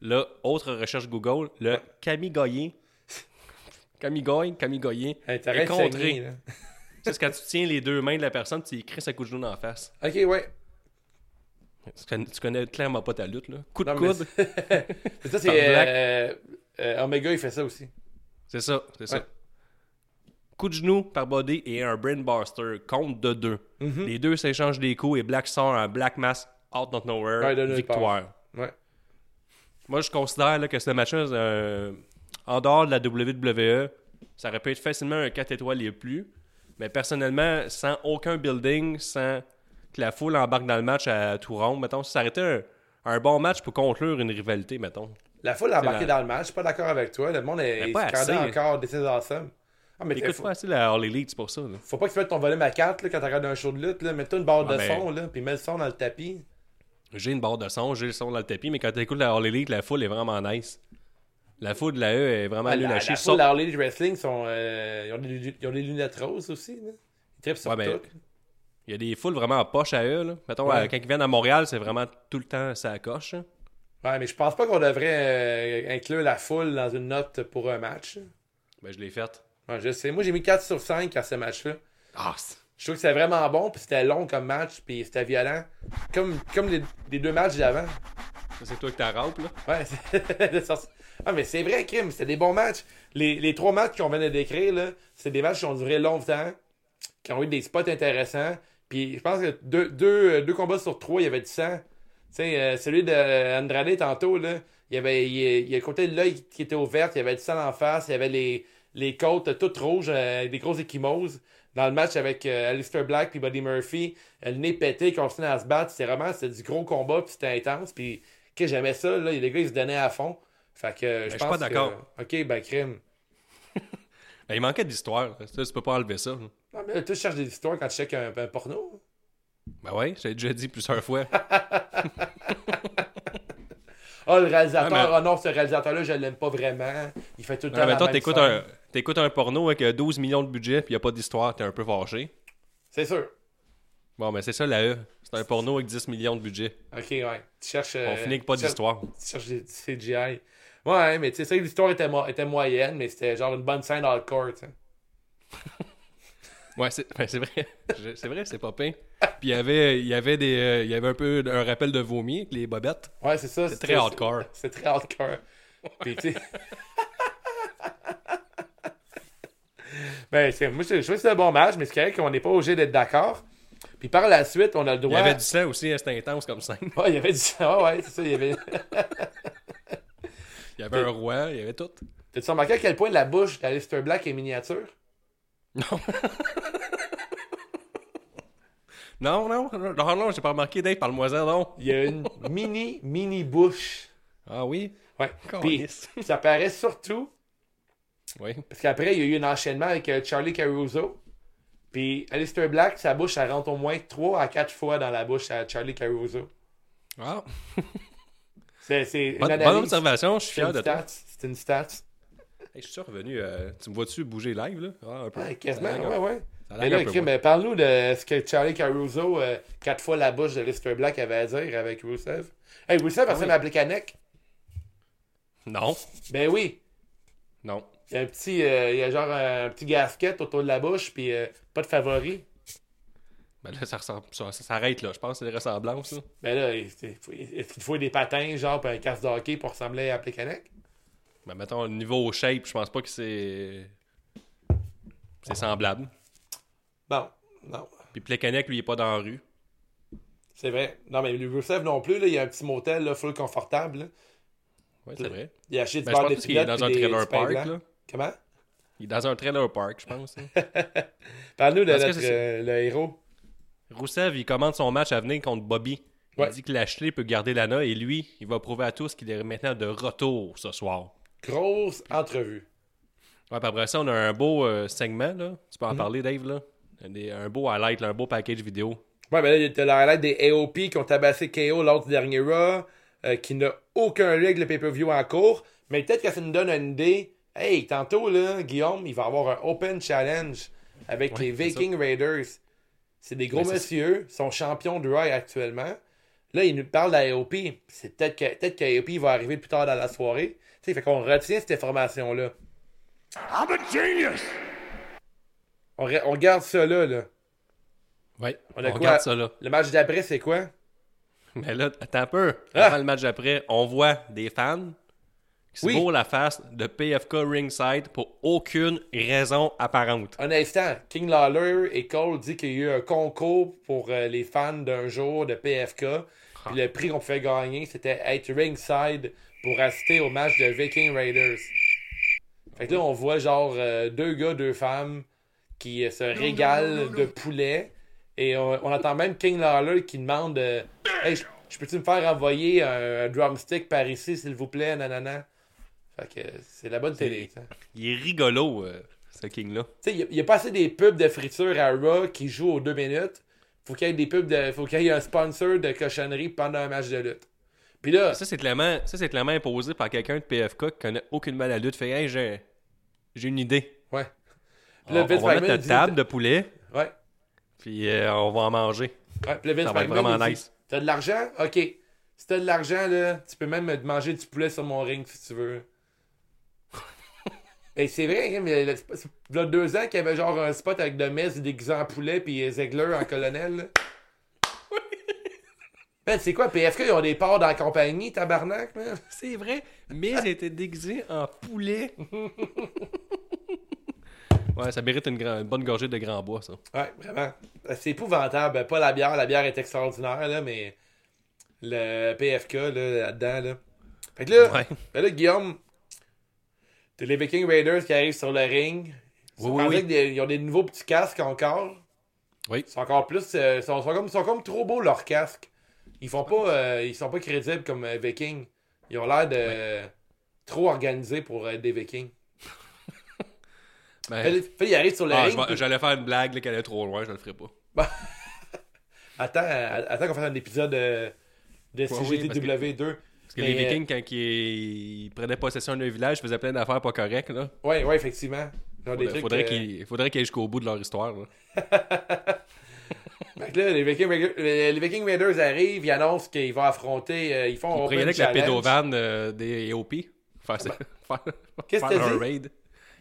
Là, autre recherche Google, le Ouais. Kamigoye. Kamigoye, Kamigoye. Hey, est contré. c'est quand tu tiens les deux mains de la personne, tu écris sa couche de genou en face. Ok, ouais. Tu connais, clairement pas ta lutte, là. Coup de Non, coude, c'est- ça, c'est. Euh, euh, Omega, il fait ça aussi. c'est ça, c'est ça. Coup de genou par body et un brainbuster, compte de deux. Mhm. Les deux s'échangent des coups et Black sort un Black Mass out of nowhere, Ouais, de nulle victoire. Ouais. Moi, je considère là, que ce match-là, euh, en dehors de la WWE, ça aurait pu être facilement un 4 étoiles et plus. Mais personnellement, sans aucun building, sans que la foule embarque dans le match à tout rond, mettons, ça aurait été un, un bon match pour conclure une rivalité, mettons. La foule a embarqué la- dans le match, je suis pas d'accord avec toi. Le monde est scandé encore is awesome. Ah, mais Écoute faut, pas assez la All Elite, c'est pour ça. là. faut pas que tu fasses ton volume à 4 là, quand tu regardes un show de lutte. Là. Mets-toi une barre Ouais, de mais- son, là, puis mets le son dans le tapis. J'ai une barre de son, j'ai le son dans le tapis, mais quand tu écoutes la All Elite, la foule est vraiment nice. La foule de la E est vraiment Ah, nulle la, la foule de la Harley Wrestling, sont, euh, ils, ont des, ils ont des lunettes roses aussi. Là. Ils trippent sur Ouais, mais- tout. Il y a des foules vraiment poche à eux. Là. Mettons, Ouais. euh, quand ils viennent à Montréal, c'est vraiment tout le temps ça coche. hein. Ouais, mais je pense pas qu'on devrait euh, inclure la foule dans une note pour un match. Ben, je l'ai faite. Ouais, je sais. Moi, j'ai mis 4 sur 5 à ce match-là. Ah, c'est- Je trouve que c'était vraiment bon, puis c'était long comme match, puis c'était violent. Comme, comme les, les deux matchs d'avant. c'est toi qui t'as rampe, là. Ouais, ah, mais c'est vrai, Kim, c'était des bons matchs. Les, les trois matchs qu'on vient de décrire, là, c'est des matchs qui ont duré longtemps, qui ont eu des spots intéressants. Puis je pense que deux, deux, deux combats sur trois, il y avait du sang. Tu sais, euh, celui de Andrade tantôt, là, il y avait il, il y a le côté de l'œil qui était ouvert, il y avait du sang en face, il y avait les, les côtes toutes rouges, euh, des grosses échymoses. Dans le match avec euh, Alistair Black et Buddy Murphy, euh, le nez pété, ils continuaient à se battre. C'était vraiment c'était du gros combat, puis c'était intense. Puis que j'aimais ça, là, les gars, ils se donnaient à fond. Fait que euh, je suis pense pas d'accord. que- Ok, ben crime. Ben, il manquait d'histoire. tu peux pas enlever ça. là. Non, mais là, tu cherches des histoires quand tu checkes un, un porno. Ben ouais, j'ai déjà dit plusieurs fois. Ah, le réalisateur, Ouais, mais- ah non, ce réalisateur-là, je l'aime pas vraiment. Il fait tout le temps Non, mais la toi, même t'écoutes scène. un, t'écoutes un porno avec euh, 12 millions de budget puis y a pas d'histoire, t'es un peu fâché. C'est sûr. Bon, mais c'est ça la E. C'est un porno avec 10 millions de budget. Ok, ouais. Tu cherches. euh, On finit avec pas tu cherches- d'histoire. Tu cherches des CGI. Ouais, mais tu sais, vrai l'histoire était, mo- était moyenne, mais c'était genre une bonne scène hardcore, tu sais. Ouais, c'est ben, c'est vrai. C'est vrai, c'est pas peint. Puis il y avait, il y avait des, euh, il y avait un peu un rappel de vomi avec les bobettes. Ouais, c'est ça. C'est très hardcore. C'est très hardcore. Puis, tu sais. ben, moi, je je trouve que c'est un bon match, mais c'est correct qu'on n'est pas obligé d'être d'accord. Puis par la suite, on a le Il droit. y avait du sang aussi, hein, c'était intense comme scène. Ouais, il y avait du sang. Ouais, ouais, c'est ça. Il y avait. Il y avait un roi, il y avait tout. T'as-tu remarqué à quel point la bouche d'Alistair Black est miniature? Non, non, non, non, non, j'ai pas remarqué, Dave, parle-moi-en, non. Il y a une mini, mini bouche. Ah oui? Ouais. Puis, ça paraît surtout Oui. Parce qu'après, il y a eu un enchaînement avec euh, Charlie Caruso. Puis Alistair Black, sa bouche, elle rentre au moins 3 à 4 fois dans la bouche à Charlie Caruso. Ah, c'est une bonne, observation, je suis fier de toi. stat. C'est une stat. Hey, je suis revenu, euh, tu me vois-tu bouger live, là? Ah, un peu. Ouais, quasiment, ouais, ouais. Mais là, euh, parle-nous de ce que Charlie Caruso, 4 fois la bouche de Alistair Black, avait à dire avec Rusev. Hey, Ah ressemble oui. à Plekanec. Non, Ben oui. non. Il y a un petit, euh, il y a genre un petit gasket autour de la bouche, puis euh, pas de favori. Ben là, ça, ressemble, ça, ça s'arrête là. Je pense c'est des ressemblances. Là. Ben là, il- il faut- est-ce qu'il faut des patins, genre, puis un casque de hockey pour ressembler à Plekanec? Ben, mettons, niveau shape, je pense pas que c'est. C'est semblable. Non, non. Puis Plekanec, lui, il est pas dans la rue. C'est vrai. Non, mais le Rusev non plus, là, il y a un petit motel là, full confortable. là. Ouais, c'est vrai. Il a acheté du Ben, beurre de qu'il est dans un trailer park. Là. Comment? Il est dans un trailer park, je pense. hein. Parle-nous de que notre, euh, le héros. Rousseff, il commande son match à venir contre Bobby. Il Ouais. dit que Lashley peut garder l'ANA et lui, il va prouver à tous qu'il est maintenant de retour ce soir. Grosse entrevue. Ouais, puis après ça, on a un beau euh, segment, là. Tu peux en Mhm. parler, Dave, là? Des- un beau highlight, là, un beau package vidéo. Ouais, ben là, il y a le highlight des AOP qui ont tabassé KO lors du dernier Raw, euh, qui n'a aucun lien avec le pay-per-view en cours. Mais peut-être que ça nous donne une idée. Hey, tantôt, là, Guillaume, il va avoir un Open Challenge avec Ouais, les Viking Raiders. C'est des gros c'est- messieurs, sont champions de Raw actuellement. Là, il nous parle d'AOP. C'est peut-être qu'AOP va arriver plus tard dans la soirée. Tu sais, fait qu'on retient cette information-là. I'm a genius! On, re- on garde ça là, là. Ouais, On regarde ça, là. Le match d'après, c'est quoi? Mais là, attends un peu. Ah! Avant le match d'après, on voit des fans qui se Oui. la face de PFK ringside pour aucune raison apparente. Un instant, King Lawler et Cole dit qu'il y a eu un concours pour euh, les fans d'un jour de PFK. Puis le prix qu'on pouvait gagner, c'était être ringside pour assister au match de Viking Raiders. Fait que là, on voit genre euh, deux gars, deux femmes qui euh, se régalent de poulet. Et on, on entend même King Lawler qui demande euh, Hey, je je peux-tu me faire envoyer un, un drumstick par ici, s'il vous plaît, nanana. Fait que c'est la bonne télé. ça. Il est rigolo, euh, ce King-là. Tu sais, il a pas assez des pubs de friture à Raw qui jouent aux deux minutes. Faut qu'il y ait des pubs de. Faut qu'il y ait un sponsor de cochonnerie pendant un match de lutte. Puis là, Ça, c'est clairement, ça, c'est clairement imposé par quelqu'un de PFK qui connaît aucunement la lutte. Fait, hey, j'ai, j'ai une idée. ouais. Puis On, là, on va mettre dit- table de poulet, Ouais. puis euh, on va en manger. Ouais. Puis là, Vince Ça va être vraiment nice. T'as de l'argent? Ok. Si t'as de l'argent, là, tu peux même manger du poulet sur mon ring si tu veux. Et c'est vrai, hein, mais il y a deux ans qu'il y avait genre un spot avec de Metz déguisé en poulet puis Ziegler en colonel. Man, c'est quoi, PFK, ils ont des parts dans la compagnie, tabarnak, man? C'est vrai, Miz était déguisé en poulet. ouais, ça mérite une, grand- une bonne gorgée de grand bois, ça. Ouais, vraiment. C'est épouvantable. Pas la bière, la bière est extraordinaire, là, mais le PFK, là, là-dedans, là. Fait que là, Ouais. ben là, Guillaume, t'as les Viking Raiders qui arrivent sur le ring. Oui, oui, des- ils ont des nouveaux petits casques encore. Oui. Ils sont encore plus. euh, ils sont, sont comme, ils sont comme trop beaux leurs casques. Ils font pas. euh, ils sont pas crédibles comme euh, Vikings. Ils ont l'air de. Trop organisés pour être des Vikings. Ben, Fait, fait, ils arrivent sur le ah, ring. puis- J'allais faire une blague là, qu'elle est trop loin, je le ferai pas. Attends, euh, attends qu'on fasse un épisode euh, de Ouais, oui, CGTW2. Parce que Mais, les Vikings, quand ils... ils prenaient possession d'un village, ils faisaient plein d'affaires pas correctes. Là. Ouais, ouais, effectivement. Ils des Faudrait, trucs, faudrait euh, qu'ils faudrait qu'ils aillent jusqu'au bout de leur histoire. Là. les Viking, Raiders- les les Viking Raiders arrivent, ils annoncent qu'ils vont affronter. euh, ils font Ils pourraient open avec la challenge. pédovan euh, des EOP. Faire, t'as un dit? raid.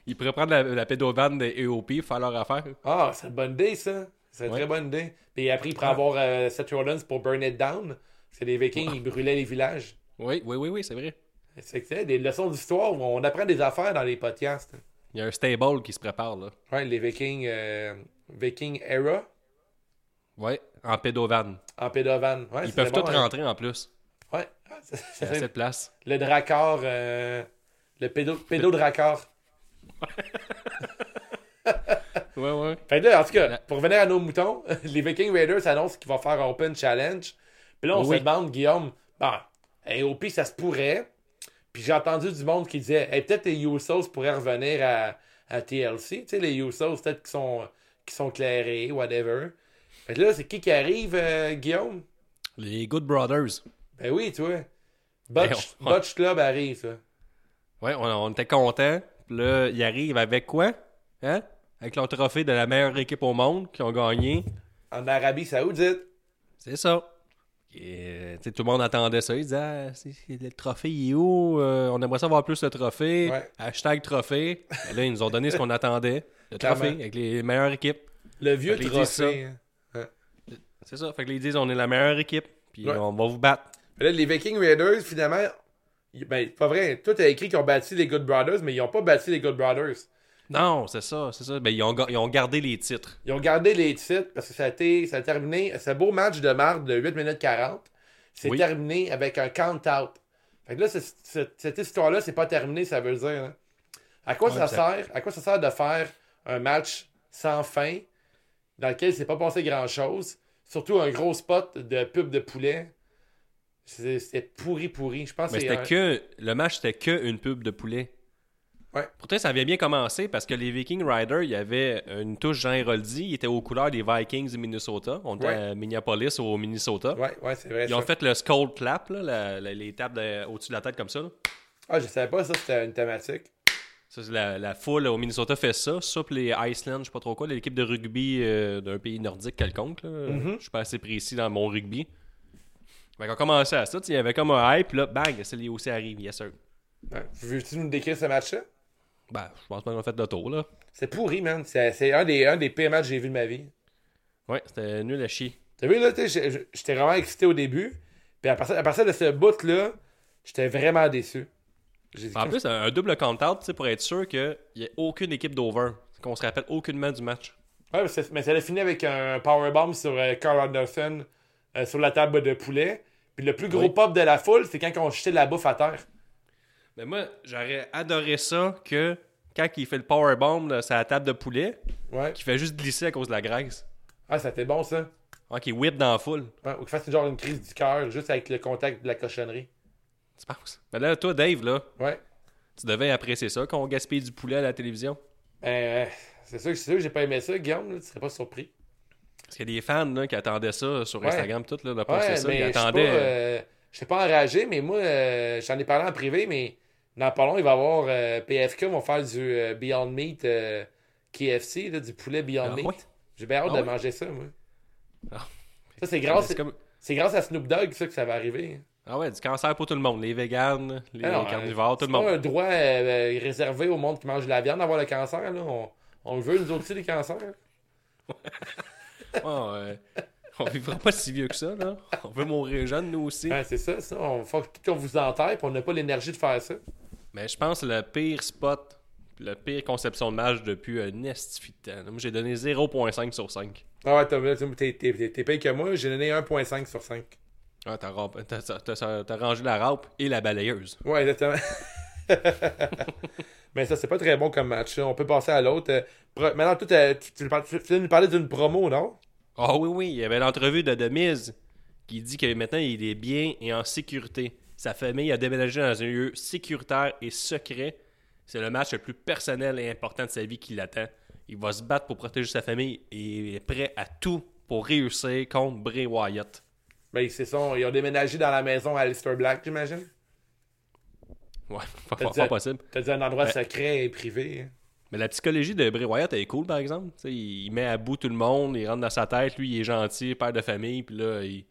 Ils pourraient prendre la, la pédovan des EOP, faire leur affaire. Ah, c'est une bonne idée, ça. C'est une Ouais. très bonne idée. Puis après, il pourrait avoir euh, Seth Rollins pour Burn It Down. Parce que les Vikings, ils brûlaient les villages. Oui, oui, oui, oui, c'est vrai. C'est que c'est des leçons d'histoire où on apprend des affaires dans les podcasts. Il y a un stable qui se prépare. là. Ouais, les Vikings. euh, Viking Era Ouais, en pédovan. en pédovan. Ouais, Ils peuvent bon, tous hein. rentrer en plus. Ouais. Ah, C'est à fait- cette place. Le Dracor. euh, le pédo, pédo-Dracor. Ouais, ouais. Fait que là, en tout cas, pour revenir à nos moutons, les Viking Raiders annoncent qu'ils vont faire un Open Challenge. Puis là, on Oui. se demande, Guillaume, bon, AOP, ça se pourrait. Puis j'ai entendu du monde qui disait, hey, peut-être les Usos pourraient revenir à, à TLC. Tu sais, les Usos, peut-être qu'ils sont, qui sont clairés, whatever. Fait que là, c'est qui qui arrive, euh, Guillaume? Les Good Brothers. Ben oui, tu vois. Butch, on- Butch Club arrive, ça. Ouais, on, on était contents. Puis là, ils arrivent avec quoi? Hein? Avec leur trophée de la meilleure équipe au monde qui ont gagné. En Arabie Saoudite. C'est ça. Et, tout le monde attendait ça. Ils disaient, ah, le trophée, il est où? Euh, on aimerait savoir plus le trophée. Ouais. Hashtag trophée. Et là, ils nous ont donné ce qu'on attendait. Le Clairement. trophée avec les meilleures équipes. Le vieux Fait trophée. hein. C'est ça. Fait que là, ils disent, on est la meilleure équipe. Puis Ouais. on va vous battre. Mais là, les Viking Raiders, finalement, ben, pas vrai. Tout a écrit qu'ils ont battu les Good Brothers, mais ils ont pas battu les Good Brothers. Non, c'est ça, c'est ça. Ben, ils, ont, ils ont gardé les titres. Ils ont gardé les titres parce que ça a, été, ça a terminé. Ce beau match de marde de 8 minutes 40, c'est Oui. terminé avec un count-out. Fait que là, c'est- c'est- cette histoire-là, c'est pas terminé, ça veut dire. hein. À quoi Ouais, ça ça- sert À quoi ça sert de faire un match sans fin dans lequel c'est pas passé grand-chose Surtout un gros spot de pub de poulet? C'est- C'était pourri, pourri. Je pense Mais c'est c'était un- que. Le match, c'était que une pub de poulet. Ouais. Pourtant, ça avait bien commencé parce que les Viking Riders, il y avait une touche Jean Héroldi. Il était aux couleurs des Vikings du Minnesota. On était Ouais. à Minneapolis, au Minnesota. Ouais, ouais, c'est vrai. Ils ont fait le skull clap, là, la- la- les tapes de- au-dessus de la tête comme ça. là. Ah, je savais pas ça, c'était une thématique. Ça, c'est la, la foule au Minnesota fait ça. Ça, puis les Iceland, je sais pas trop quoi, l'équipe de rugby euh, d'un pays nordique quelconque. Mhm. Je suis pas assez précis dans mon rugby. Fait qu'on commençait à ça. Il y avait comme un hype, là, bang, c'est les aussi arrive, yes sir. Ouais. Veux-tu nous décrire ce match-là? Ben, je pense pas qu'on a fait de tour, là. C'est pourri, man. C'est un des, un des pires matchs que j'ai vu de ma vie. Ouais, c'était nul à chier. T'as vu, là, j'étais vraiment excité au début. Puis à partir, à partir de ce bout-là, j'étais vraiment déçu. Dit, En plus, un, double count-out, tu sais, pour être sûr qu'il n'y ait aucune équipe d'over. Qu'on se rappelle aucunement du match. Ouais, mais ça a fini avec un powerbomb sur euh, Carl Anderson euh, sur la table de poulet. Puis le plus gros Oui. pop de la foule, c'est quand on jetait la bouffe à terre. Mais moi, j'aurais adoré ça que quand il fait le powerbomb sur la table de poulet, Ouais. qu'il fait juste glisser à cause de la graisse. Ah, ça était bon, ça. Ah, qu'il whip dans la foule. Ouais, ou qu'il fasse genre une crise du cœur juste avec le contact de la cochonnerie. Tu penses? Mais là, toi, Dave, là, Ouais. tu devais apprécier ça, qu'on gaspille du poulet à la télévision. Euh, c'est sûr, sûr que j'ai pas aimé ça, Guillaume. là, tu serais pas surpris. Parce qu'il y a des fans là, qui attendaient ça sur Ouais. Instagram, tout, là, de Ouais, ça. Ils je pas, attendaient. euh, je sais pas enragé, mais moi, euh, j'en ai parlé en privé, mais dans pas long, il va y avoir euh, PFK vont faire du euh, Beyond Meat euh, KFC, là, du poulet Beyond Ah Meat. J'ai bien hâte Ah de manger ça, moi. Ah. Ça, c'est grâce, C'est comme- c'est grâce à Snoop Dogg ça, que ça va arriver. Ah ouais, du cancer pour tout le monde. Les véganes, les non, carnivores, tout C'est le monde. pas un droit euh, réservé au monde qui mange de la viande d'avoir le cancer. Là. On, on le veut, nous aussi, les cancers. Ouais. On vivra pas si vieux que ça, là. On veut mourir jeune, nous aussi. Ouais, c'est ça, ça. On faut qu'on vous enterre, puis on n'a pas l'énergie de faire ça. Mais je pense que le pire spot, le pire conception de match depuis un estifi de temps. Moi, j'ai donné 0.5 sur 5. Ah ouais, t'es payé que moi, j'ai donné 1.5 sur 5. Ah, t'as, rangé la râpe et la balayeuse. Ouais, exactement. Mais ça, c'est pas très bon comme match. On peut passer à l'autre. Euh, Maintenant, tu, tu, nous parler d'une promo, non? Ah oui, oui, il y avait l'entrevue de Demise qui dit que maintenant il est bien et en sécurité. Sa famille a déménagé dans un lieu sécuritaire et secret. C'est le match le plus personnel et important de sa vie qui l'attend. Il va se battre pour protéger sa famille et il est prêt à tout pour réussir contre Bray Wyatt. Ben, c'est ça. Ils ont déménagé dans la maison à Alistair Black, j'imagine. Ouais, pas, pas- possible. T'as dit un endroit secret et privé. hein. Mais la psychologie de Bray Wyatt elle est cool, par exemple. Il met à bout tout le monde, il rentre dans sa tête, lui, il est gentil, père de famille, puis là, il-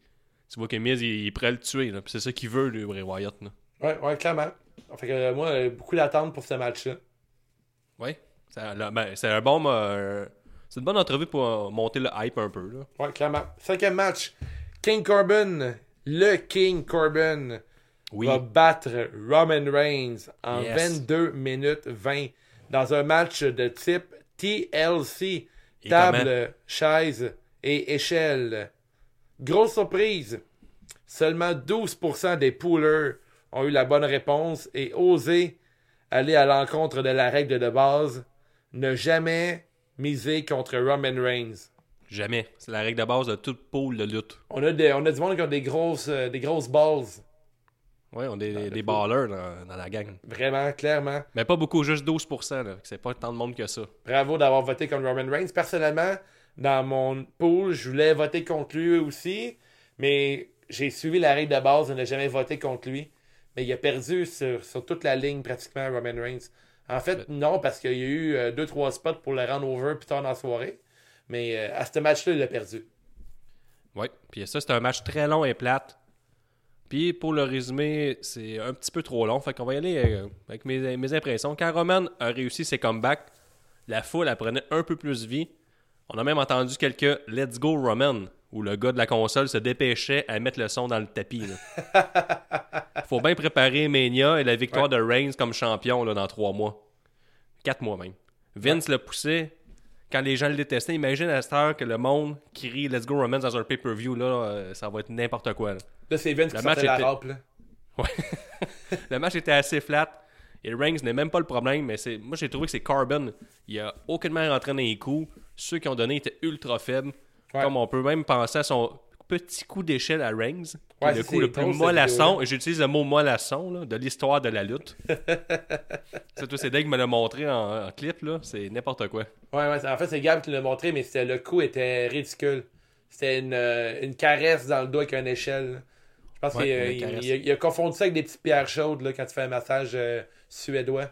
tu vois que Miz, il, est prêt à le tuer. là. Puis c'est ça qu'il veut, lui, Bray Wyatt. Là. Ouais, ouais, clairement. Fait que euh, moi, euh, beaucoup d'attente pour ce match-là. Ouais. Ben, c'est un bon. euh, c'est une bonne entrevue pour euh, monter le hype un peu. Là. Ouais, clairement. Cinquième match. King Corbin, le King Corbin, Oui. va battre Roman Reigns en Yes. 22 minutes 20 dans un match de type TLC. Et Table, chaise et échelle. Grosse surprise. Seulement 12% des poolers ont eu la bonne réponse et osé aller à l'encontre de la règle de base. Ne jamais miser contre Roman Reigns. Jamais. C'est la règle de base de toute poule de lutte. On a, des, on a du monde qui ont des grosses, euh, des grosses balls. Ouais, on a des, des ballers dans, dans la gang. Vraiment, clairement. Mais pas beaucoup, juste 12%. Là. C'est pas tant de monde que ça. Bravo d'avoir voté comme Roman Reigns. Personnellement, dans mon pool, je voulais voter contre lui aussi, mais j'ai suivi la règle de base de ne jamais voter contre lui. Mais il a perdu sur, sur toute la ligne pratiquement, Roman Reigns. En fait, non, parce qu'il y a eu 2-3 spots pour le rendre over plus tard dans la soirée. Mais euh, à ce match-là, il a perdu. Ouais. Puis ça, c'est un match très long et plate. Puis pour le résumé, c'est un petit peu trop long. Fait qu'on va y aller euh, avec mes, mes impressions. Quand Roman a réussi ses comebacks, la foule elle prenait un peu plus vie. On a même entendu quelques Let's Go Roman, où le gars de la console se dépêchait à mettre le son dans le tapis. Faut bien préparer Mania et la victoire de Reigns comme champion là, dans trois mois. Quatre mois même. Vince le poussait. Quand les gens le détestaient, imagine à cette heure que le monde crie Let's Go Roman dans un pay-per-view, là, euh, ça va être n'importe quoi. là. Là, c'est Vince Le qui match sortait la était- râpe, là. Le match était assez flat. Et Reigns n'est même pas le problème, mais c'est moi j'ai trouvé que c'est Carbon. Il a aucunement rentré dans les coups. Ceux qui ont donné étaient ultra faibles. Ouais. Comme on peut même penser à son petit coup d'échelle à Ouais, le coup le plus mollasson, et j'utilise le mot mollasson là, de l'histoire de la lutte. c'est toi, c'est Dave qui me l'a montré en, en clip, là. C'est n'importe quoi. Ouais, ouais, en fait, c'est Gab qui l'a montré, mais le coup était ridicule. C'était une, euh, une caresse dans le dos avec une échelle. là. Je pense Ouais, qu'il il- il a, il a confondu ça avec des petites pierres chaudes là, quand tu fais un massage euh, suédois.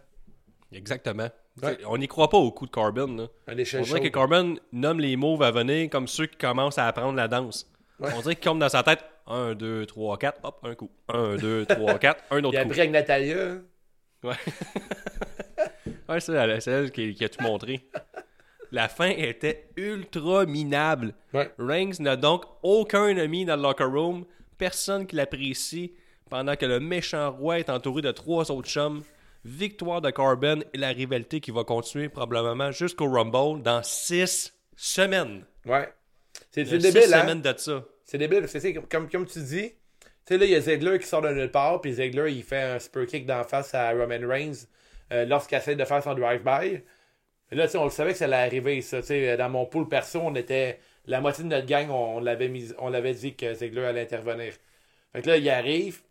Exactement. Ouais. On n'y croit pas au coup de Carbon. Là. Un On dirait que. Carbon nomme les moves à venir comme ceux qui commencent à apprendre la danse. Ouais. On dirait qu'il tombe dans sa tête 1, 2, 3, 4, hop, un coup. 1, 2, 3, 4, un Il autre a coup. pris avec Natalia. Ouais, c'est elle, c'est elle qui, qui a tout montré. La fin était ultra minable. Ouais. Reigns n'a donc aucun ami dans le locker room. personne qui l'apprécie pendant que le méchant roi est entouré de trois autres chums. Victoire de Corbin et la rivalité qui va continuer probablement jusqu'au Rumble dans six semaines. Ouais. C'est débile, six hein? semaines de ça. C'est débile parce que comme, comme tu dis, tu sais, là, il y a Ziggler qui sort de nulle part, puis Ziggler, il fait un super kick d'en face à Roman Reigns euh, lorsqu'il essaie de faire son drive-by. Là, tu sais, on le savait que ça allait arriver, ça. Tu sais, dans mon pool perso, on était. La moitié de notre gang, on, l'avait mis, on l'avait dit que Ziggler allait intervenir. Fait que là, il arrive.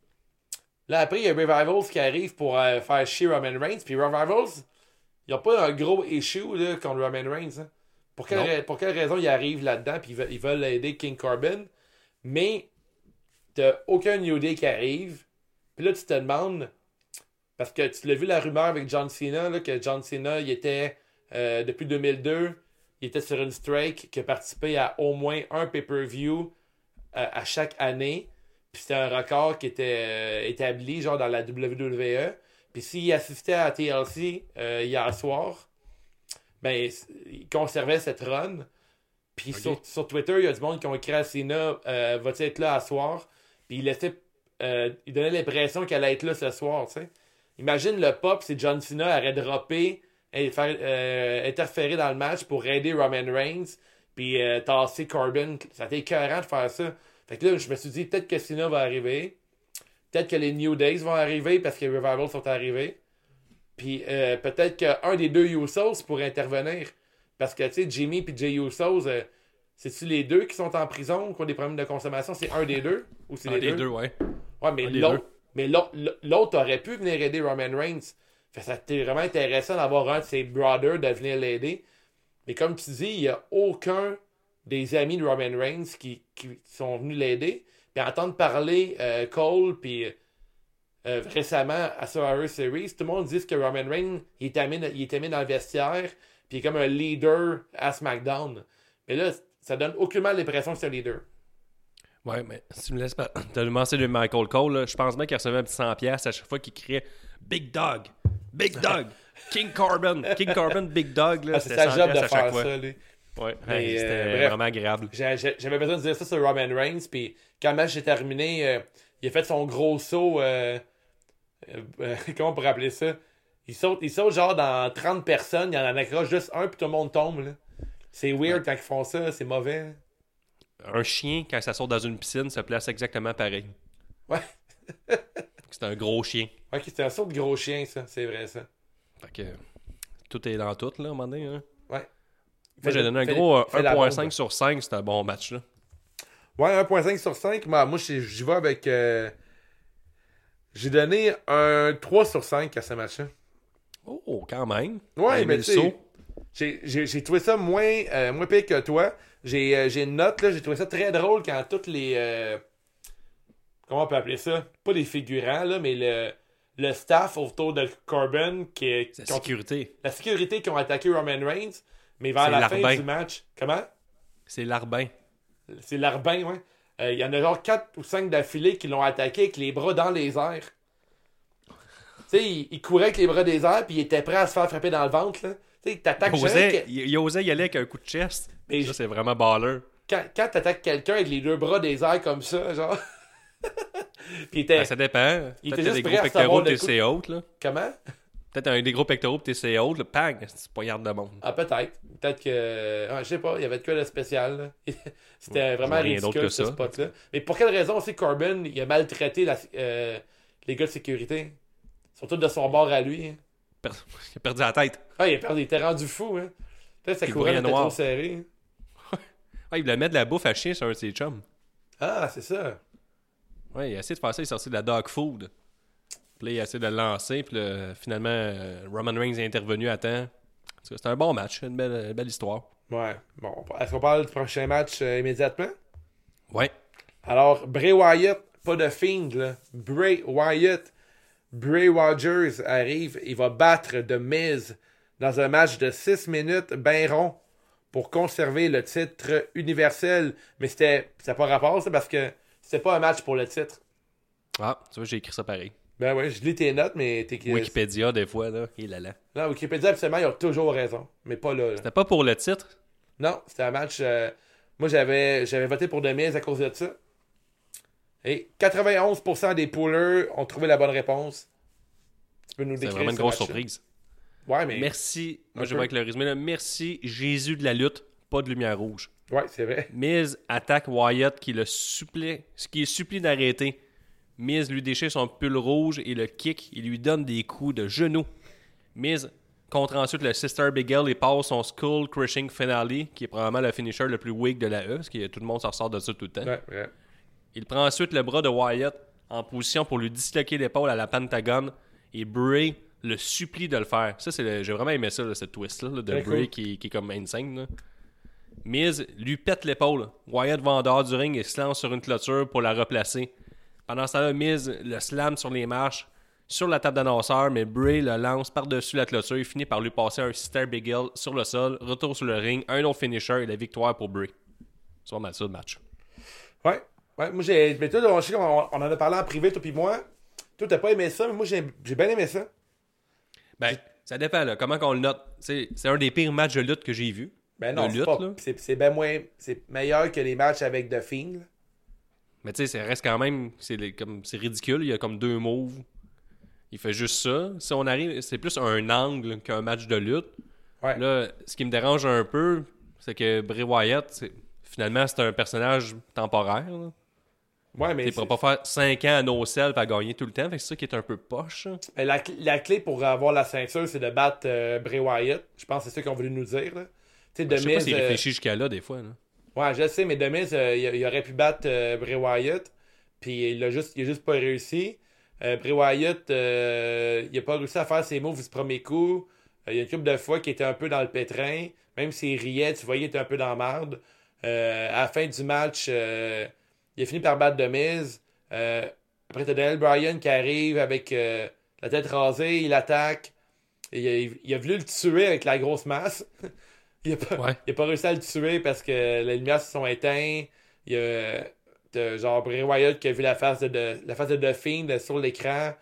Là, après, il y a Revivals qui arrive pour euh, faire chier Roman Reigns. Puis Revivals, il n'y a pas un gros issue là, contre Roman Reigns. hein. Pour, quelle, pour quelle raison il arrive là-dedans, puis ils veulent, ils veulent aider King Corbin. Mais t'as aucun New Day qui arrive. Puis là, tu te demandes, parce que tu l'as vu la rumeur avec John Cena, là, que John Cena, il était, euh, depuis 2002, il était sur une strike qui a participé à au moins un pay-per-view euh, à chaque année. Puis c'était un record qui était euh, établi, genre dans la WWE. Puis s'il assistait à TLC euh, hier soir, ben, il conservait cette run. Puis sur, sur Twitter, il y a du monde qui ont écrit à Cena euh, Va-tu être là à soir? Puis il laissait. il donnait l'impression qu'elle allait être là ce soir, tu sais. Imagine le pop si John Cena aurait droppé et faire interférer dans le match pour aider Roman Reigns puis tasser Corbin. Ça a été écœurant de faire ça. Fait que là, je me suis dit peut-être que Cena va arriver. Peut-être que les New Days vont arriver parce que les Revivals sont arrivés. Puis euh, peut-être qu'un des deux Usos pourrait intervenir. Parce que, tu sais, Jimmy puis Jay Usos, euh, c'est-tu les deux qui sont en prison ou qui ont des problèmes de consommation? C'est un des deux? Ou c'est Un les des deux? deux, ouais. Ouais, mais Un l'autre, deux. mais l'autre, aurait pu venir aider Roman Reigns. Fait que ça c'était vraiment intéressant d'avoir un de ses brothers de venir l'aider. Mais comme tu dis, il n'y a aucun des amis de Roman Reigns qui, qui sont venus l'aider. Puis entendre parler euh, Cole, puis euh, récemment à Survivor Series, tout le monde dit que Roman Reigns, il est aimé, il dans le vestiaire, puis il est comme un leader à SmackDown. Mais là, ça donne aucunement l'impression que c'est un leader. Ouais, mais si tu me laisses pas. T'as mentionné Michael Cole, là. je pense bien qu'il recevait un petit 100$ à chaque fois qu'il criait Big Dog, Big Dog, King Corbin, King Corbin, Big Dog. Là, Ah, c'est sa job 100$ de à faire fois. ça, lui. Ouais, c'était euh, vraiment agréable. J'avais besoin de dire ça sur Roman Reigns, puis quand le match est terminé, euh, il a fait son gros saut. euh, comment on pourrait appeler ça? Il saute, il saute genre dans 30 personnes, il en accroche juste un, puis tout le monde tombe. C'est weird quand ils font ça, c'est mauvais. Un chien, quand ça sort dans une piscine, se place exactement pareil. Ouais. C'est un gros chien. Ok, c'est un saut de gros chien, ça, c'est vrai ça. Fait que tout est dans tout, là, à un moment donné. hein. Moi, j'ai donné un gros euh, fais la 1.5 bombe. sur 5, c'était un bon match. Là. Ouais, 1.5 sur 5. Moi, moi j'y vais avec. euh, J'ai donné un 3 sur 5 à ce match-là. Oh, quand même. Ouais, mais j'ai- trouvé ça moins, euh, moins pire que toi. J'ai euh, j'ai une note, là, j'ai trouvé ça très drôle quand toutes les... euh, comment on peut appeler ça? Pas les figurants, là, mais le, le staff autour de Corbin, qui, qui la sécurité. la sécurité qui ont attaqué Roman Reigns, mais vers la fin du match... Comment? C'est l'arbin. C'est l'Arbin, ouais. Euh, Il y en a genre 4 ou 5 d'affilée qui l'ont attaqué avec les bras dans les airs. Tu sais, il, il courait avec les bras des airs, puis il était prêt à se faire frapper dans le ventre, là. Tu sais, t'attaques Il osait, que- il, il osait y aller avec un coup de chest. Mais ça, c'est vraiment baller. quand, quand t'attaques quelqu'un avec les deux bras des airs comme ça, genre. puis il était. Ben, ça dépend. il était juste des prêt à gros pectoraux le pis coup- haute, là. Comment? Peut-être un des gros pectoraux pis t'es haute, là. Pang! C'est pas garde de monde. Ah, peut-être. Peut-être que. Ah, je sais pas, il y avait de quoi de spécial, là. C'était vraiment ridicule que ce spot-là. Mais pour quelle raison aussi Corbin, il a maltraité la- euh, les gars de sécurité? Surtout de son bord à lui. hein. Per- Il a perdu la tête. Ah, il, a perdu, il était rendu fou, hein. Peut-être que sa couronne était noir. trop serrée. Ah, il voulait mettre de la bouffe à chien sur un de ses chums. Ah, c'est ça. Ouais, il a essayé de faire ça, il est sorti de la dog food. Puis là, il a essayé de le lancer, puis là, finalement, euh, Roman Reigns est intervenu à temps. C'était un bon match, une belle, une belle histoire. Ouais. Bon, est-ce qu'on parle du prochain match euh, immédiatement? Ouais. Alors, Bray Wyatt, pas de Fiend, là. Bray Wyatt, Bray Rogers arrive, il va battre The Miz dans un match de 6 minutes, ben rond, pour conserver le titre universel. Mais c'était, ça pas rapport, ça, parce que c'était pas un match pour le titre. Ah, tu vois, j'ai écrit ça pareil. Ben ouais, je lis tes notes, mais t'es. Wikipédia, des fois, là, il est là. Non, Wikipédia, absolument, ils ont toujours raison. Mais pas là. là. C'était pas pour le titre? Non, c'était un match. euh, moi, j'avais j'avais voté pour Miz à cause de ça. Et 91% des poolers ont trouvé la bonne réponse. Tu peux nous C'est décrire vraiment une grosse surprise. Ouais, mais. Merci. Moi, je vais avec le résumé. là. Merci, Jésus de la lutte, pas de lumière rouge. Ouais, c'est vrai. Miz attaque Wyatt qui le supplie, ce qui est supplie d'arrêter. Miz lui déchire son pull rouge et le kick. Il lui donne des coups de genoux. Miz contre ensuite le Sister Big L et passe son Skull Crushing Finale, qui est probablement le finisher le plus weak de la E, parce que tout le monde s'en ressort de ça tout le temps. Ouais, ouais. Il prend ensuite le bras de Wyatt en position pour lui disloquer l'épaule à la Pentagone et Bray le supplie de le faire. Ça, c'est le- j'ai vraiment aimé ça, là, cette twist-là, là, de Bray cool. qui, qui est comme insane. Là. Miz lui pète l'épaule. Wyatt va en dehors du ring et se lance sur une clôture pour la replacer. Pendant ce temps-là, Miz le slam sur les marches, sur la table d'annonceur, mais Bray le lance par-dessus la clôture et finit par lui passer un Sister Big L sur le sol, retour sur le ring, un autre finisher et la victoire pour Bray. C'est pas mal ça le match. Ouais. Ouais, moi j'ai. Mais toi, on, en a parlé en privé, toi puis moi. Toi, t'as pas aimé ça, mais moi j'ai bien aimé ça. Ben, ça dépend, là. Comment qu'on le note? C'est un des pires matchs de lutte que j'ai vu. Ben non, c'est bien moins. C'est meilleur que les matchs avec The Fiend. Mais tu sais, ça reste quand même. C'est les- comme c'est ridicule. Il y a comme deux moves. Il fait juste ça. Si on arrive, c'est plus un angle qu'un match de lutte. Ouais. Là, ce qui me dérange un peu, c'est que Bray Wyatt, finalement, c'est un personnage temporaire. là. Ouais, mais. Il ne c'est- pourra pas faire 5 ans à no self à gagner tout le temps. Fait que c'est ça qui est un peu poche. La, cl- la clé pour avoir la ceinture, c'est de battre euh, Bray Wyatt. Je pense que c'est ça qu'ils ont voulu nous dire. Là. Tu sais, Je sais pas Miz, s'il euh, réfléchit jusqu'à là, des fois. là. Ouais, je sais, mais Demise, euh, il, aurait pu battre euh, Bray Wyatt, puis il a juste, il a juste pas réussi. Euh, Bray Wyatt, il a pas réussi à faire ses moves du premier coup. Il y a une couple de fois qu'il était un peu dans le pétrin. Même s'il riait, tu voyais, il était un peu dans la marde. À la fin du match, il a fini par battre Demise. Après, t'as Daniel Bryan qui arrive avec la tête rasée, il attaque. Il a voulu le tuer avec la grosse masse. il, a pas, Ouais. il a pas réussi à le tuer parce que les lumières se sont éteintes. Il y a genre Bray Wyatt qui a vu la face de, de- la face de The Fiend sur l'écran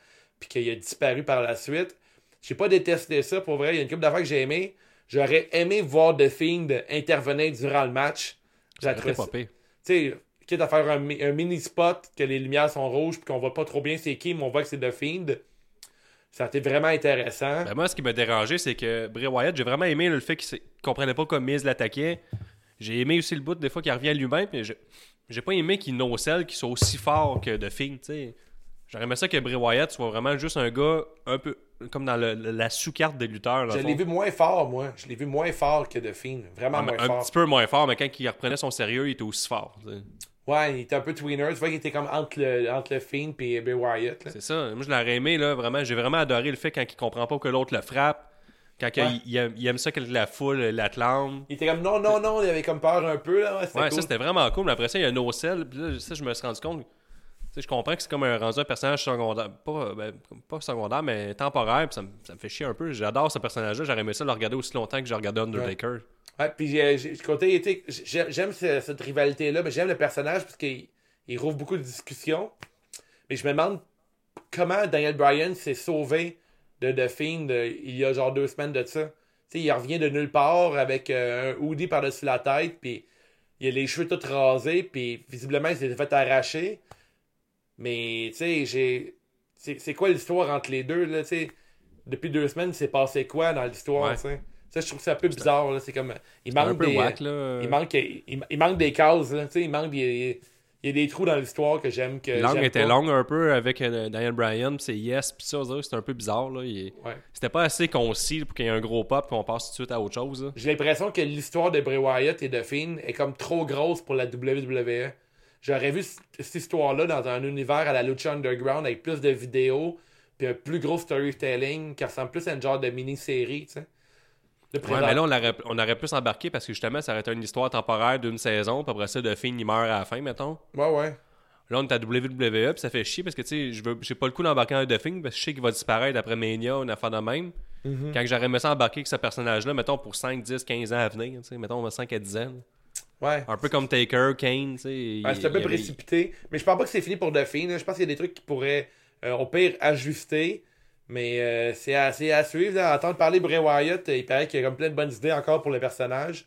puis qu'il a disparu par la suite. J'ai pas détesté ça pour vrai. Il y a une couple d'affaires que j'ai aimé. J'aurais aimé voir The Fiend intervenir durant le match. Pire. tu sais, quitte à faire un, mi- un mini spot, que les lumières sont rouges, puis qu'on voit pas trop bien c'est qui, mais on voit que c'est The Fiend. Ça a été vraiment intéressant. Ben moi, ce qui m'a dérangé, c'est que Bray Wyatt, j'ai vraiment aimé le fait qu'il qu'il comprenait pas comme Miz l'attaquait. J'ai aimé aussi le bout des fois qu'il revient à lui-même, mais je- j'ai pas aimé qu'il no-sell, qu'il soit aussi fort que The Fiend, tu sais. J'aurais aimé ça que Bray Wyatt soit vraiment juste un gars un peu comme dans le- la sous-carte des lutteurs. je l'ai vu moins fort, moi. Je l'ai vu moins fort que The Fiend. Vraiment un, moins un fort. petit peu moins fort, mais quand il reprenait son sérieux, il était aussi fort. Ouais, il était un peu tweener. Tu vois qu'il était comme entre le, entre le Fiend et Bray Wyatt. C'est ça. Moi, je l'aurais aimé, là, vraiment. J'ai vraiment adoré le fait quand il comprend pas que l'autre le frappe. Quand Ouais. il, il aime, il aime ça que la foule l'acclame. Il était comme non, non, non. Il avait comme peur un peu. Là. Ouais, Ouais, cool. ça c'était vraiment cool. Mais après ça, il y a No Cell. Puis là, ça, je me suis rendu compte. Tu sais, je comprends que c'est comme un, rendu un personnage secondaire. Pas, ben, pas secondaire, mais temporaire. Puis ça, me, ça me fait chier un peu. J'adore ce personnage-là. J'aurais aimé ça le regarder aussi longtemps que j'ai regardé Undertaker. Ouais, puis j'ai- côté, sais, j'ai- j'aime ce- cette rivalité-là, mais j'aime le personnage parce qu'il il rouvre beaucoup de discussions. Mais je me demande comment Daniel Bryan s'est sauvé de The Fiend euh, il y a genre deux semaines de ça. Il revient de nulle part avec euh, un hoodie par-dessus la tête, puis il a les cheveux tous rasés, puis visiblement il s'est fait arracher. Mais, tu sais, j'ai. C'est c'est quoi l'histoire entre les deux, là, tu sais? Depuis deux semaines, il s'est passé quoi dans l'histoire, Ouais. Ça, je trouve ça un peu bizarre, là. C'est comme. Il C'est un manque peu des. whack, là. Il manque, il, il manque des cases, là. Tu sais, il manque des. Il y a des trous dans l'histoire que j'aime. que L'angle j'aime était pas. long un peu avec euh, Daniel Bryan, puis c'est yes, puis ça, c'était un peu bizarre. Là. Il Ouais. C'était pas assez concis pour qu'il y ait un gros pop, puis on passe tout de suite à autre chose. là. J'ai l'impression que l'histoire de Bray Wyatt et de Fiend est comme trop grosse pour la WWE. J'aurais vu c- cette histoire-là dans un univers à la Lucha Underground avec plus de vidéos, puis un plus gros storytelling qui ressemble plus à une genre de mini-série, tu sais. De Ouais, mais là, on aurait, on aurait plus embarqué parce que justement, ça aurait été une histoire temporaire d'une saison, puis après ça, de il meurt à la fin, mettons. Ouais, ouais. Là, on est à WWE, puis ça fait chier parce que, tu sais, je veux- j'ai pas le coup d'embarquer un The Fiend parce que je sais qu'il va disparaître après Mania, une affaire de même. Mm-hmm. Quand j'aurais aimé ça embarquer avec ce personnage-là, mettons pour 5, 10, 15 ans à venir, tu sais, mettons 5 à 10 ans. Ouais. Un peu comme Taker, Kane, tu sais. Ouais, il- c'est un peu avait- précipité. Mais je pense pas que c'est fini pour là. Je pense qu'il y a des trucs qui pourraient, euh, au pire, ajuster. Mais euh, c'est à, à suivre. Là. Entendre parler Bray Wyatt, euh, il paraît qu'il y a comme plein de bonnes idées encore pour le personnage.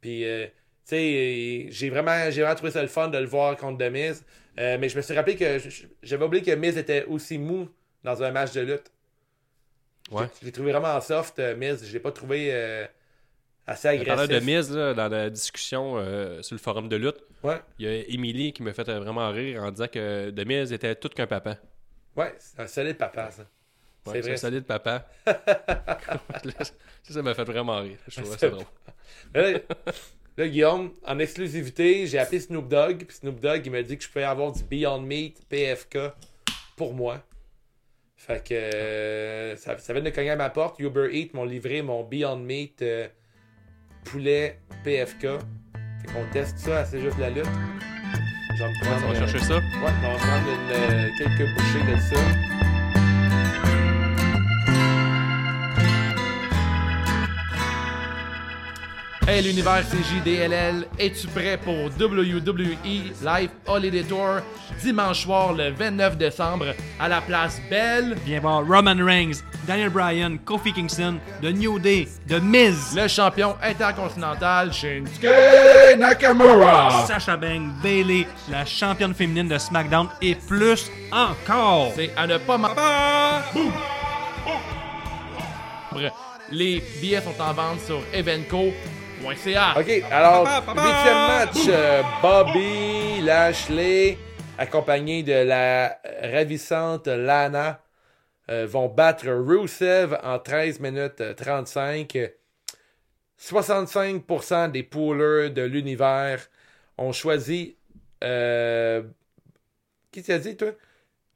Puis euh, sais, j'ai vraiment, vraiment trouvé ça le fun de le voir contre The Miz. Euh, mais je me suis rappelé que j'avais oublié que Miz était aussi mou dans un match de lutte. Ouais. Je l'ai trouvé vraiment soft, Miz. Je l'ai pas trouvé assez agressif. de Miz, là, dans la discussion sur le forum de lutte, Ouais, il y a Emily qui me fait vraiment rire en disant que The Miz était tout qu'un papa. ouais, c'est un solide papa, ça. Ouais, c'est solide papa. ça, ça m'a fait vraiment rire. Je trouvais ça drôle. Là, là, Guillaume, en exclusivité, j'ai appelé Snoop Dogg. Puis Snoop Dogg, il m'a dit que je pouvais avoir du Beyond Meat PFK pour moi. Fait que euh, ça, ça vient de cogner à ma porte. Uber Eats m'ont livré mon Beyond Meat euh, poulet PFK. Fait qu'on teste ça, c'est juste la lutte. Je vais me On prendre, va euh, chercher ça. Ouais, on va prendre une, euh, quelques bouchées de ça. Hey l'univers CJDLL, es-tu prêt pour WWE Live Holiday Tour dimanche soir le 29 décembre à la place Belle? Viens voir Roman Reigns, Daniel Bryan, Kofi Kingston, The New Day, The Miz, Le champion intercontinental Shinsuke Nakamura! Sasha Banks, Bailey, la championne féminine de SmackDown et plus encore. C'est à ne pas manquer. Les billets sont en vente sur Ok, alors, huitième match, euh, Bobby Lashley, accompagné de la ravissante Lana, euh, vont battre Rusev en 13 minutes euh, 35. 65% des poolers de l'univers ont choisi... Euh, qui t'a dit, toi?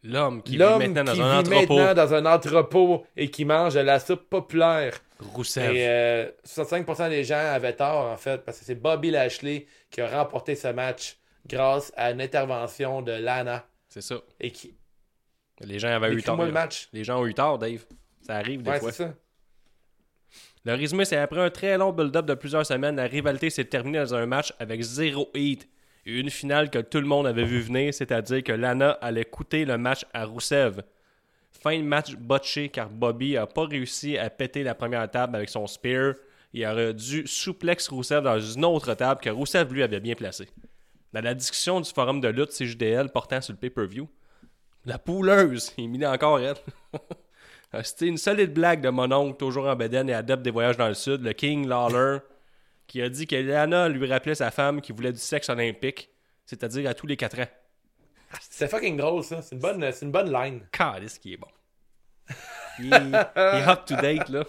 L'homme qui vit L'homme maintenant qui dans un vit entrepôt. maintenant dans un entrepôt et qui mange de la soupe populaire. Rousseff. Et euh, 65% des gens avaient tort, en fait, parce que c'est Bobby Lashley qui a remporté ce match grâce à une intervention de Lana. C'est ça. Et qui. Les gens avaient eu tort. Le match. Les gens ont eu tort, Dave. Ça arrive des Ouais, fois. c'est ça. Le résumé, c'est après un très long build-up de plusieurs semaines, la rivalité s'est terminée dans un match avec zéro hit une finale que tout le monde avait vu venir, c'est-à-dire que Lana allait coûter le match à Roussev. Fin de match botché car Bobby a pas réussi à péter la première table avec son spear. Il aurait dû souplex Roussev dans une autre table que Roussev lui avait bien placée. Dans la discussion du forum de lutte CJDL portant sur le pay-per-view, la pouleuse, il mit encore elle. Euh, C'était une solide blague de mon oncle, toujours en bedaine et adepte des voyages dans le sud, le King Lawler, qui a dit que Lana lui rappelait sa femme qui voulait du sexe olympique, c'est-à-dire à tous les 4 ans. C'est fucking drôle, ça. C'est une bonne, c'est une bonne line. Calice qui est bon. Il est, il est up to date, là.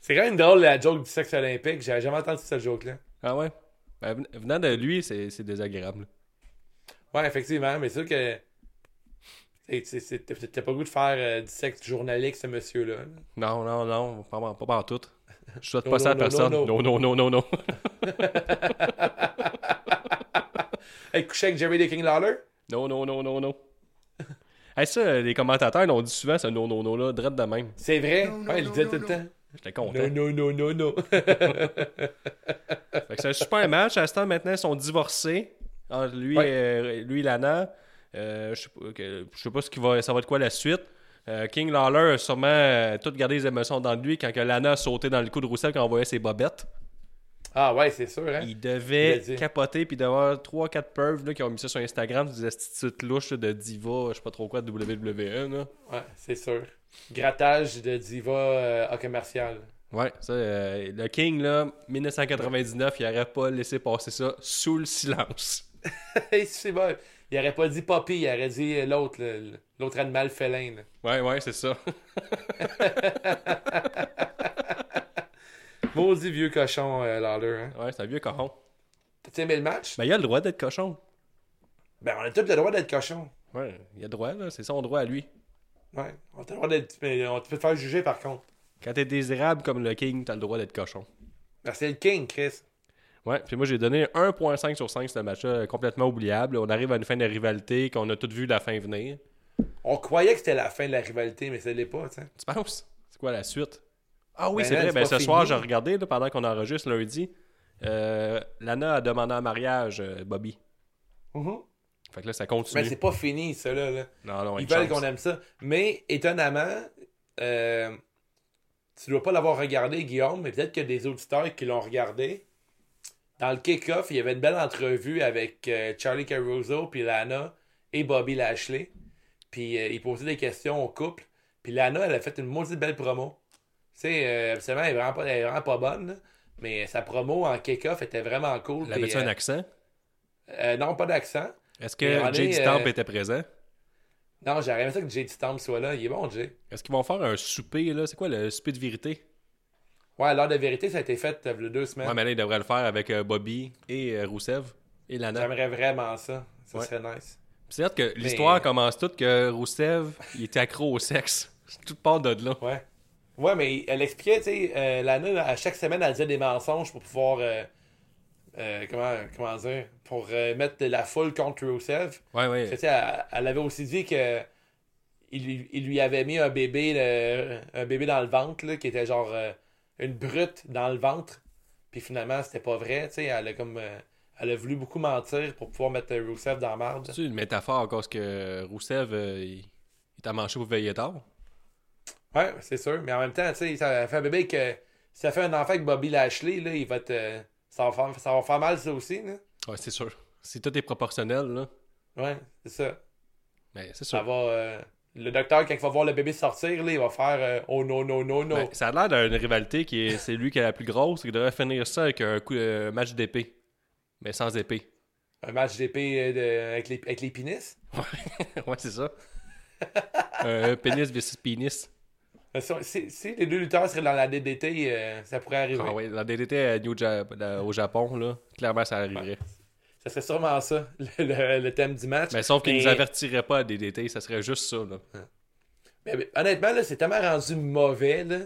C'est quand même drôle la joke du sexe olympique. J'avais jamais entendu cette joke-là. Ah ouais? Ben, ven- venant de lui, c'est c'est désagréable. Ouais, effectivement, mais c'est sûr que. T'as pas le goût de faire euh, du sexe journalique, ce monsieur-là. là. Non, non, non, pas, pas, pas en tout. Je souhaite Non, pas ça à personne. non, Non, non, non, non, non. Hey, coucher avec Jerry the King Lawler? Non, non, non, non, non. Hey, ça, les commentateurs l'ont dit souvent, ce non, non, non, là, drette de même. C'est vrai? ouais, il le disait tout le temps. J'étais content. Non, non, non, non, non. Fait que c'est un super match. À ce temps, maintenant, ils sont divorcés. Entre lui, Ouais. et, lui et Lana. Euh, je sais pas, que- je sais pas ce qui va, ça va être quoi la suite. Euh, King Lawler a sûrement euh, tout gardé les émotions dans lui quand que Lana a sauté dans le coup de Roussel quand on voyait ses bobettes. Ah ouais, c'est sûr, hein? Il devait capoter puis d'avoir 3-4 pervs là, qui ont mis ça sur Instagram, des petites louches de diva, je sais pas trop quoi, de WWE. Là. Ouais, c'est sûr. Grattage de diva euh, à commercial. Ouais, ça, euh, le King, là, 1999, il aurait pas laissé passer ça sous le silence. C'est bon. Il aurait pas dit Poppy, il aurait dit l'autre, l'autre animal félin. là. Ouais, ouais, c'est ça. Maudit vieux cochon, euh, Lawler. Hein? Ouais, c'est un vieux cochon. T'as aimé le match? Ben, il a le droit d'être cochon. Ben, on a tous le droit d'être cochon. Ouais, il a le droit, là. C'est son droit à lui. Ouais, on a le droit d'être. Mais on te fait faire juger par contre. Quand t'es désirable comme le King, t'as le droit d'être cochon. Ben, c'est le King, Chris. Ouais, puis moi j'ai donné 1.5 sur 5 ce match-là, complètement oubliable. On arrive à une fin de rivalité qu'on a toutes vu la fin venir. On croyait que c'était la fin de la rivalité, mais ça l'est pas, tu sais. Tu penses? C'est quoi la suite? Ah oui, Ben c'est vrai. Ben, ce fini. soir, j'ai regardé là, pendant qu'on enregistre lundi. Euh, Lana a demandé en mariage euh, Bobby. Fait que là, ça continue. Mais c'est pas fini, ça, là. là. Non, non, Ils veulent qu'on aime ça. Mais, étonnamment, euh, tu dois pas l'avoir regardé, Guillaume, mais peut-être qu'il y a des auditeurs qui l'ont regardé. Dans le kick-off, il y avait une belle entrevue avec euh, Charlie Caruso, puis Lana et Bobby Lashley. Puis euh, il posait des questions au couple. Puis Lana, elle a fait une maudite belle promo. Tu sais, euh, absolument, elle est vraiment pas, elle est vraiment pas bonne, là. mais sa promo en kick-off était vraiment cool. L'avais-tu puis, un accent? non, pas d'accent. Est-ce que Jay Stamp était présent? Non, j'aurais aimé ça que Jay Stamp soit là. Il est bon, Jay. Est-ce qu'ils vont faire un souper, là? C'est quoi le souper de vérité? Ouais, l'heure de vérité, ça a été fait euh, il y a deux semaines. Ouais, mais là, ils devraient le faire avec euh, Bobby et euh, Rousseff et Lana. J'aimerais vraiment ça. Ça Ouais. serait nice. C'est vrai que l'histoire Mais- commence toute que Rousseff, il était accro au sexe. Tout part de là. Ouais. Ouais, mais elle expliquait, tu sais, euh, Lana, à chaque semaine, elle disait des mensonges pour pouvoir. euh, euh, comment, comment dire Pour mettre de la foule contre Rusev. Ouais, ouais. elle, elle avait aussi dit que. Il, lui- il lui avait mis un bébé, le- un bébé dans le ventre, là, qui était genre une brute dans le ventre. Puis finalement, c'était pas vrai, tu sais. Elle a comme. euh, elle a voulu beaucoup mentir pour pouvoir mettre Rusev dans la marde. C'est une métaphore cause que Rousseff, euh, il, il t'a manché pour veiller tard. Ouais, c'est sûr. Mais en même temps, tu sais, ça fait un bébé que. Si ça fait un enfant avec Bobby Lashley, là, il va te. Ça va faire, ça va faire mal, ça aussi, là. Ouais, c'est sûr. Si tout est proportionnel, là. Ouais, c'est ça. Mais c'est Ça sûr. va. euh, Le docteur, quand il va voir le bébé sortir, là, il va faire euh, Oh non, non, non, non. Ben, ça a l'air d'une rivalité qui est. C'est lui qui est la plus grosse. Il devrait finir ça avec un coup, euh, match d'épée. Mais sans épée. Un match d'épée euh, avec, les, avec les pénis? ouais, c'est ça. un pénis versus pénis. Si, les deux lutteurs seraient dans la DDT, ça pourrait arriver. Ah ouais, la DDT à New Ja- la- au Japon, là, clairement, ça arriverait. Ça serait sûrement ça, le, le- le thème du match. Mais sauf qu'ils Mais- nous avertiraient pas à DDT, ça serait juste ça, là. Mais, mais honnêtement, là, c'est tellement rendu mauvais, là,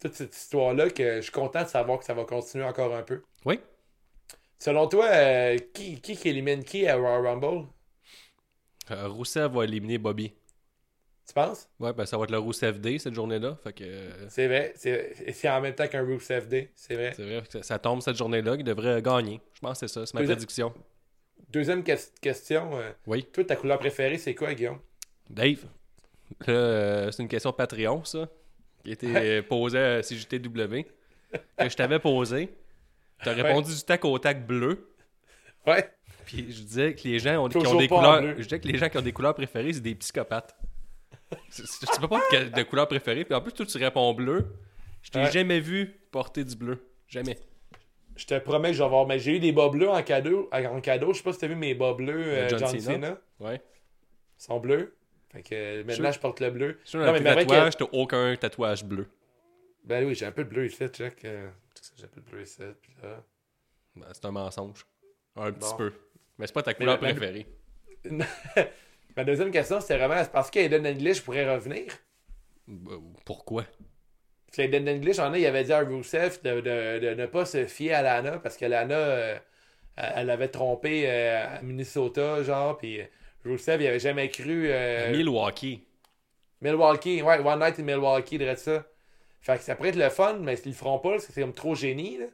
toute cette histoire-là, que je suis content de savoir que ça va continuer encore un peu. Oui. Selon toi, euh, qui, qui qui élimine qui à Royal Rumble? Euh, Rousseff va éliminer Bobby. Tu penses? Ouais, ben ça va être le Rousseff Day cette journée-là. Fait que euh, C'est vrai. C'est en même temps qu'un Rusev Day. C'est vrai. c'est vrai que ça, tombe cette journée-là qu'il devrait gagner. Je pense que c'est ça, c'est ma Deuxième- prédiction. Deuxième ques- question. euh, Oui. toi, ta couleur préférée, c'est quoi, Guillaume? Dave, euh, c'est une question Patreon, ça, qui a été euh, posée à CJTW, que je t'avais posée. Tu as répondu du tac au tac bleu. Ouais. Puis je disais que les gens ont, qui ont des couleurs. bleu. Je disais que les gens qui ont des couleurs préférées, c'est des psychopathes. Tu peux pas de, de couleur préférée. Puis en plus, toi, tu réponds bleu. Je t'ai Ouais. jamais vu porter du bleu. Jamais. Je te promets que je vais avoir. Mais j'ai eu des bas bleus en cadeau. En cadeau. Je sais pas si t'as vu mes bas bleus, euh, John John, Cena. Cena. Ouais. Ils sont bleus. Fait que euh, maintenant, Je- je porte le bleu. Non, mais que- tatouages, t'as aucun tatouage bleu. Ben oui, j'ai un peu de bleu ici, check. euh, J'ai un peu de bleu ici. Puis là. Ben, c'est un mensonge. Un petit Bon. peu. Mais c'est pas ta couleur mais- préférée. Ma deuxième question, c'était vraiment est-ce parce qu'Aiden English pourrait revenir? Ben, Pourquoi? Parce qu'Aiden English, en a, il avait dit à Rousseff de, de- de ne pas se fier à Lana parce que Lana, euh, elle avait trompé euh, à Minnesota, genre, puis Rousseff, il avait jamais cru. euh, Milwaukee. Milwaukee, ouais, One Night in Milwaukee, dirait ça. Fait que ça pourrait être le fun, mais s'ils le feront pas, là, c'est comme trop génie. Là.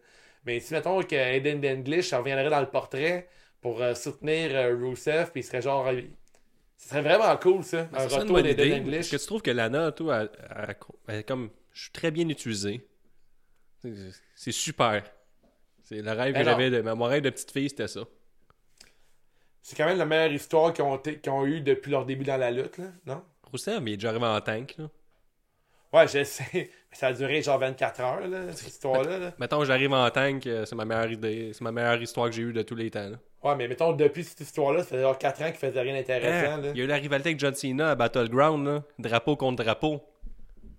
Mais si mettons que Aiden English reviendrait dans le portrait pour euh, soutenir euh, Rousseff, puis il serait genre. Ce serait vraiment cool ça. Ben, un ça retour. English. Que tu trouves que Lana, toi, elle- elle- comme. Je suis très bien utilisé. C'est- super. C'est le rêve Ben que non. j'avais de. Mon rêve de petite fille, c'était ça. C'est quand même la meilleure histoire qu'ils ont, été- qu'ils ont eu depuis leur début dans la lutte, là, non? Rousseff, mais il est déjà arrivé en tank, là. Ouais, je sais. Mais ça a duré genre 24 heures, là, cette histoire-là. là. Mettons, j'arrive en tank, euh, c'est ma meilleure idée. C'est ma meilleure histoire que j'ai eue de tous les temps, là. Ouais, mais mettons, depuis cette histoire-là, ça fait genre 4 ans qu'il faisait rien d'intéressant. Hein? là. Il y a eu la rivalité avec John Cena à Battleground, là. Drapeau contre drapeau.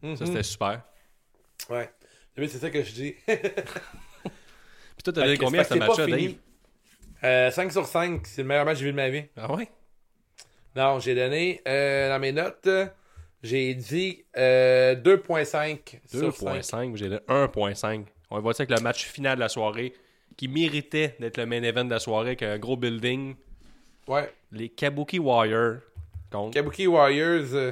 Ça, Mhm. c'était super. Ouais. Mais c'est ça que je dis. Puis toi, t'as donné combien à ce match-là, Dave? fini. Euh, 5 sur 5, c'est le meilleur match que j'ai vu de ma vie. Ah ouais? Non, j'ai donné euh, dans mes notes, j'ai dit euh, 2.5 sur 5. 2.5, j'ai le 1.5. On va voir ça avec le match final de la soirée, qui méritait d'être le main event de la soirée, avec un gros building. Ouais. Les Kabuki Warriors contre. Kabuki Warriors. euh,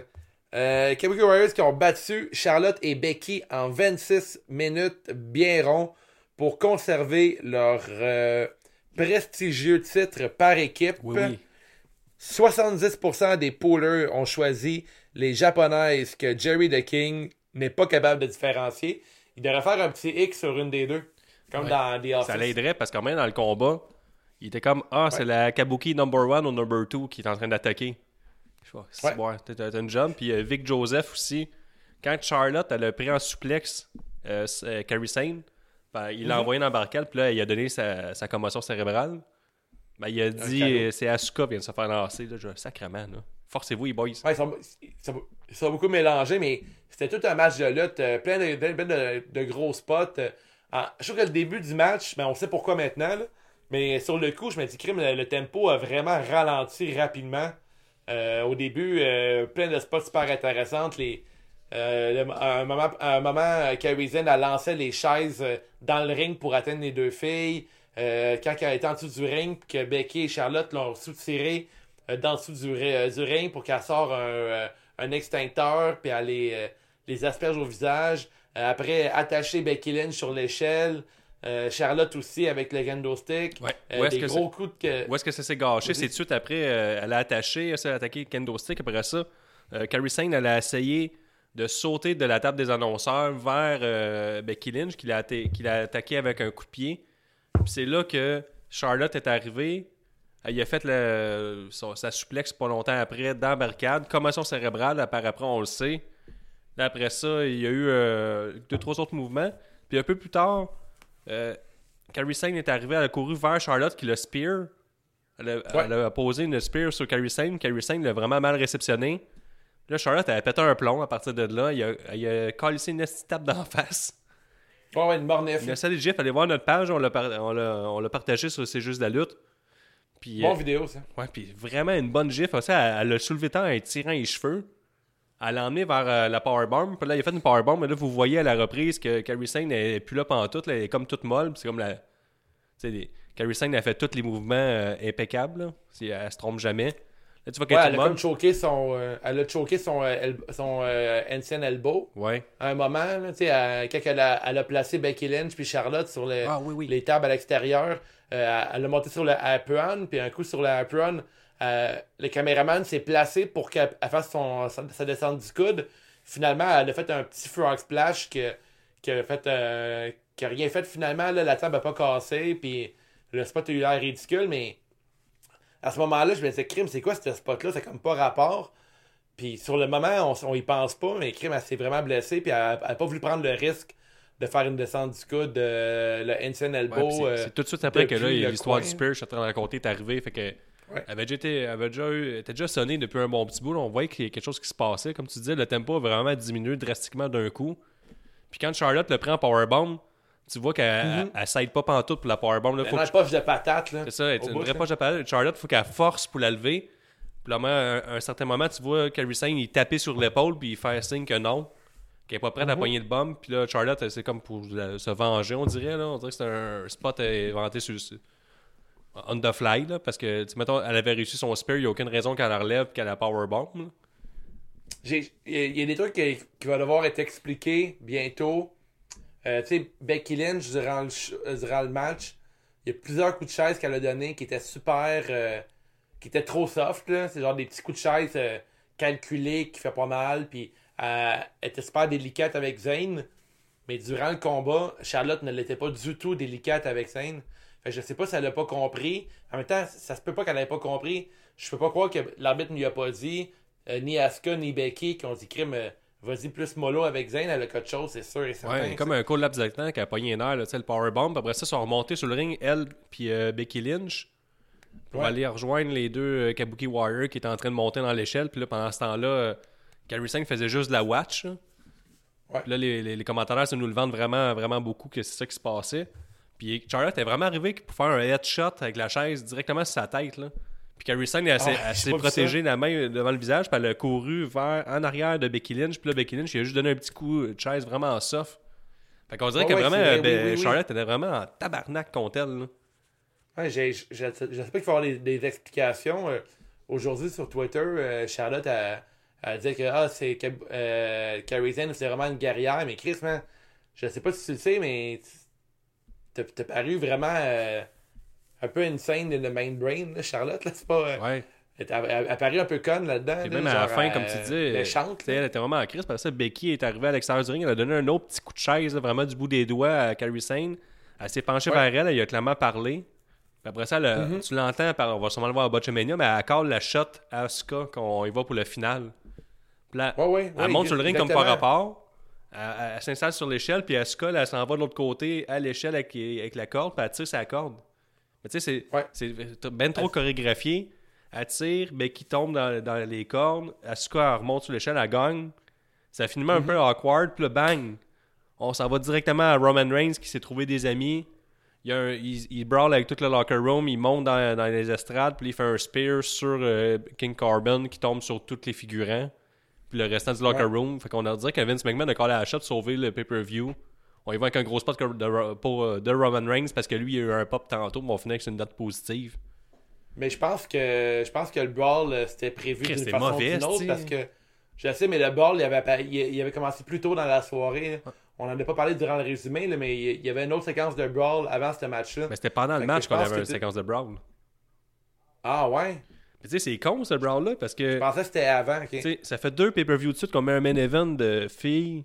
euh, Kabuki Warriors qui ont battu Charlotte et Becky en 26 minutes bien rond pour conserver leur euh, prestigieux titre par équipe. Oui, oui. 70% des poolers ont choisi les japonaises que Jerry the King n'est pas capable de différencier. Il devrait faire un petit X sur une des deux. Comme Ouais. dans The Office. Ça l'aiderait parce que même dans le combat, il était comme Ah, c'est la Kabuki number one ou number two qui est en train d'attaquer. Je pas, c'est Ouais. bon, t'as une job. Puis euh, Vic Joseph aussi. Quand Charlotte, elle a pris en suplex euh, s- euh, Kairi Sane, ben, il Mhm. l'a envoyé dans le barcal, puis là, il a donné sa, sa commotion cérébrale. Ben, il a dit euh, C'est Asuka qui vient de se faire lancer. Là, je, sacrement, là. Forcez-vous, les boys. Ouais, ils, sont, ils sont- ils sont beaucoup mélangés, mais c'était tout un match de lutte, euh, plein de- de- de gros spots. Euh. En- je trouve que le début du match, ben, on sait pourquoi maintenant, mais sur le coup, je me dis, crime, le, tempo a vraiment ralenti rapidement. Euh, au début, euh, plein de spots super intéressants. Les, euh, le- à un moment, à un moment euh, elle lançait les chaises euh, dans le ring pour atteindre les deux filles. Euh, quand elle était en dessous du ring, que Becky et Charlotte l'ont soutiré euh, dans le dessous du, ri- euh, du ring pour qu'elle sorte un, euh, extincteur, puis elle les, euh, les asperge au visage. Euh, après, attacher Becky Lynch sur l'échelle. Euh, Charlotte aussi avec le kendo stick. Ouais. Euh, Où est-ce des que gros coups de... Où est-ce que ça s'est gâché? C'est tout de suite après, euh, elle a attaché, elle s'est attaqué Kendo Stick. Après ça, Kairi Sane, elle a essayé de sauter de la table des annonceurs vers Becky Lynch, qui l'a attaqué avec un coup de pied. Puis c'est là que Charlotte est arrivée. Elle a fait le, son- sa suplex pas longtemps après dans la barricade. Commotion cérébrale, par après, on le sait. Là, après ça, il y a eu euh, deux, trois autres mouvements. Puis un peu plus tard, euh, Kairi Sane est arrivée, elle a couru vers Charlotte qui l'a spear. Elle a, Ouais. elle a posé une spear sur Kairi Sane. Kairi Sane l'a vraiment mal réceptionné. Là, Charlotte, elle a pété un plomb à partir de là. Il a, il a collé une tape d'en face. Ouais, ouais, une mornif. Il a salut GIF, allez voir notre page, on l'a par- on l'a on l'a partagé sur C'est juste la lutte. Puis, Bon euh, vidéo, ça. ouais, puis vraiment une bonne GIF. aussi, elle elle l'a soulevé tant en tirant les cheveux. Elle l'a emmené vers euh, la powerbomb. Puis là, il a fait une powerbomb. Mais là, vous voyez à la reprise que Carrie Sane n'est plus là pendant tout. Elle est comme toute molle. puis C'est comme la. Tu sais, les- Carrie Sane a fait tous les mouvements euh, impeccables. là. Si Elle se trompe jamais. Là, tu vois Ouais, est elle a comme choqué son, euh, elle a choqué son, euh, el- son euh, ancien elbow Ouais. à un moment, là, tu sais, à- quand elle a, elle a placé Becky Lynch puis Charlotte sur le- Ah oui, oui. les tables à l'extérieur. euh, elle a monté sur le apron, puis un coup sur le apron, euh, le caméraman s'est placé pour qu'elle elle fasse son, sa, sa descente du coude. Finalement, elle a fait un petit frog splash que, qui a fait, euh, qui a rien fait finalement. Là, la table n'a pas cassé, puis le spot a eu l'air ridicule, mais à ce moment-là, je me disais, crime, c'est quoi ce spot-là? C'est comme pas rapport. Puis sur le moment, on, on y pense pas, mais crime, elle s'est vraiment blessée, puis elle n'a pas voulu prendre le risque de faire une descente du coude, euh, le Ensign Elbow. c'est- euh, tout de suite après que là, l'histoire du Spear, je suis en train de raconter, est arrivée. Fait que. Ouais. Elle avait déjà, été, elle avait déjà, eu- était déjà sonné depuis un bon petit bout. là. On voyait qu'il y a quelque chose qui se passait. Comme tu disais, le tempo a vraiment diminué drastiquement d'un coup. Puis quand Charlotte le prend en powerbomb, tu vois qu'elle Mhm. elle, elle s'aide pas pantoute pour la powerbomb. Là, Elle faut une poche de patate, c'est ça, une bout, vraie poche de palette. Charlotte, il faut qu'elle force pour la lever. Puis là, à un, un certain moment, tu vois Carrie Sane, il tapait sur l'épaule, puis il fait signe que non, qu'elle est pas prête à Mhm. poigner le bomb. Puis là, Charlotte, c'est comme pour la- se venger, on dirait. Là. On dirait que c'est un spot inventé sur, sur- on the fly, là, parce que, mettons, elle avait réussi son spear, il n'y a aucune raison qu'elle la relève, qu'elle a powerbomb. Il y, a- des trucs qui, vont devoir être expliqués bientôt. Euh, tu sais, Becky Lynch, durant le, euh, durant le match, il y a plusieurs coups de chaise qu'elle a donné qui étaient super. euh, qui étaient trop soft. C'est genre des petits coups de chaise calculés qui fait pas mal. Puis elle était super délicate avec Zane. Mais durant le combat, Charlotte ne l'était pas du tout délicate avec Zane. Je sais pas si elle a pas compris. En même temps, ça se peut pas qu'elle ait pas compris. Je peux pas croire que l'arbitre ne lui a pas dit, euh, ni Asuka ni Becky, qui ont dit crime, euh, vas-y plus mollo avec Zane, elle a quelque chose, c'est sûr et certain. Ouais, comme un cool laps de temps qui a pogné une heure, là, le powerbomb. Après ça, ils sont remontés sur le ring, elle puis euh, Becky Lynch, pour Ouais. aller rejoindre les deux Kabuki Warriors qui étaient en train de monter dans l'échelle. Puis là, pendant ce temps-là, Carrie Singh faisait juste de la watch. là. Ouais. Là, les, les, les commentateurs, ça nous le vendent vraiment, vraiment beaucoup que c'est ça qui se passait. Puis Charlotte est vraiment arrivé pour faire un headshot avec la chaise directement sur sa tête. Là. Puis Carrie Singh, elle, s'est- Ah, s'est protégée la main devant le visage, puis elle a couru vers, en arrière de Becky Lynch. Puis là, Becky Lynch, il a juste donné un petit coup de chaise vraiment soft. Fait qu'on dirait Ouais, que ouais, vraiment, vrai, ben, oui, oui, oui. Charlotte était vraiment en tabarnak contre elle. là. Ouais, j'ai- je, je, je sais pas qu'il faut avoir des, des explications. Euh, Aujourd'hui, sur Twitter, euh, Charlotte a, a dit que ah, c'est euh, Carrie Zane, c'est vraiment une guerrière. Mais Chris, man, je sais pas si tu le sais, mais t'as paru vraiment euh, un peu insane in the main brain, là, Charlotte. Là, c'est pas, euh, Ouais. elle, elle- elle a paru un peu conne là-dedans. Et là, même à la fin, euh, comme tu dis, sais, elle était vraiment en crise. Parce que ça, Becky est arrivée à l'extérieur du ring. Elle a donné un autre petit coup de chaise, vraiment du bout des doigts à Carrie Sane. Elle s'est penchée Ouais. vers elle, elle a clairement parlé. Puis après ça, elle Mhm. tu l'entends, par- on va sûrement le voir à Botchamania, mais elle call la shot à Asuka quand on y va pour le final. Puis là, Ouais, ouais, elle monte sur le ring comme par rapport. Elle, elle- elle s'installe sur l'échelle, puis Asuka, là, elle s'en va de l'autre côté à l'échelle avec, avec la corde, puis elle tire sa corde. Mais tu sais, c'est Ouais. ben trop chorégraphié. Elle tire, Becky tombe dans, dans les cordes, Asuka elle remonte sur l'échelle, elle gagne. Ça finit un Mhm. peu awkward, puis là, bang! On s'en va directement à Roman Reigns qui s'est trouvé des amis. Il, a un- il, il brawl avec tout le locker room, il monte dans, dans les estrades, puis il fait un spear sur euh, King Carbon qui tombe sur tous les figurants. Puis le restant du locker room. Fait qu'on a dit que Vince McMahon a collé à la shot sauver le pay-per-view. On y va avec un gros spot de, pour, euh, de Roman Reigns parce que lui, il a eu un pop tantôt, mais on finit avec une note positive. Mais je pense que je pense que le brawl euh, c'était prévu d'une façon ou mauvais, d'une autre parce que je sais mais le brawl il avait il, commencé plus tôt dans la soirée. On en a pas parlé durant le résumé là, mais il y avait une autre séquence de brawl avant ce match-là. Mais c'était pendant le Fait match qu'on avait une séquence de brawl. Ah ouais? Puis tu sais, c'est con ce brawl-là parce que Je pensais que c'était avant. ok. tu sais, ça fait deux pay-per-view de suite qu'on met un main event de filles,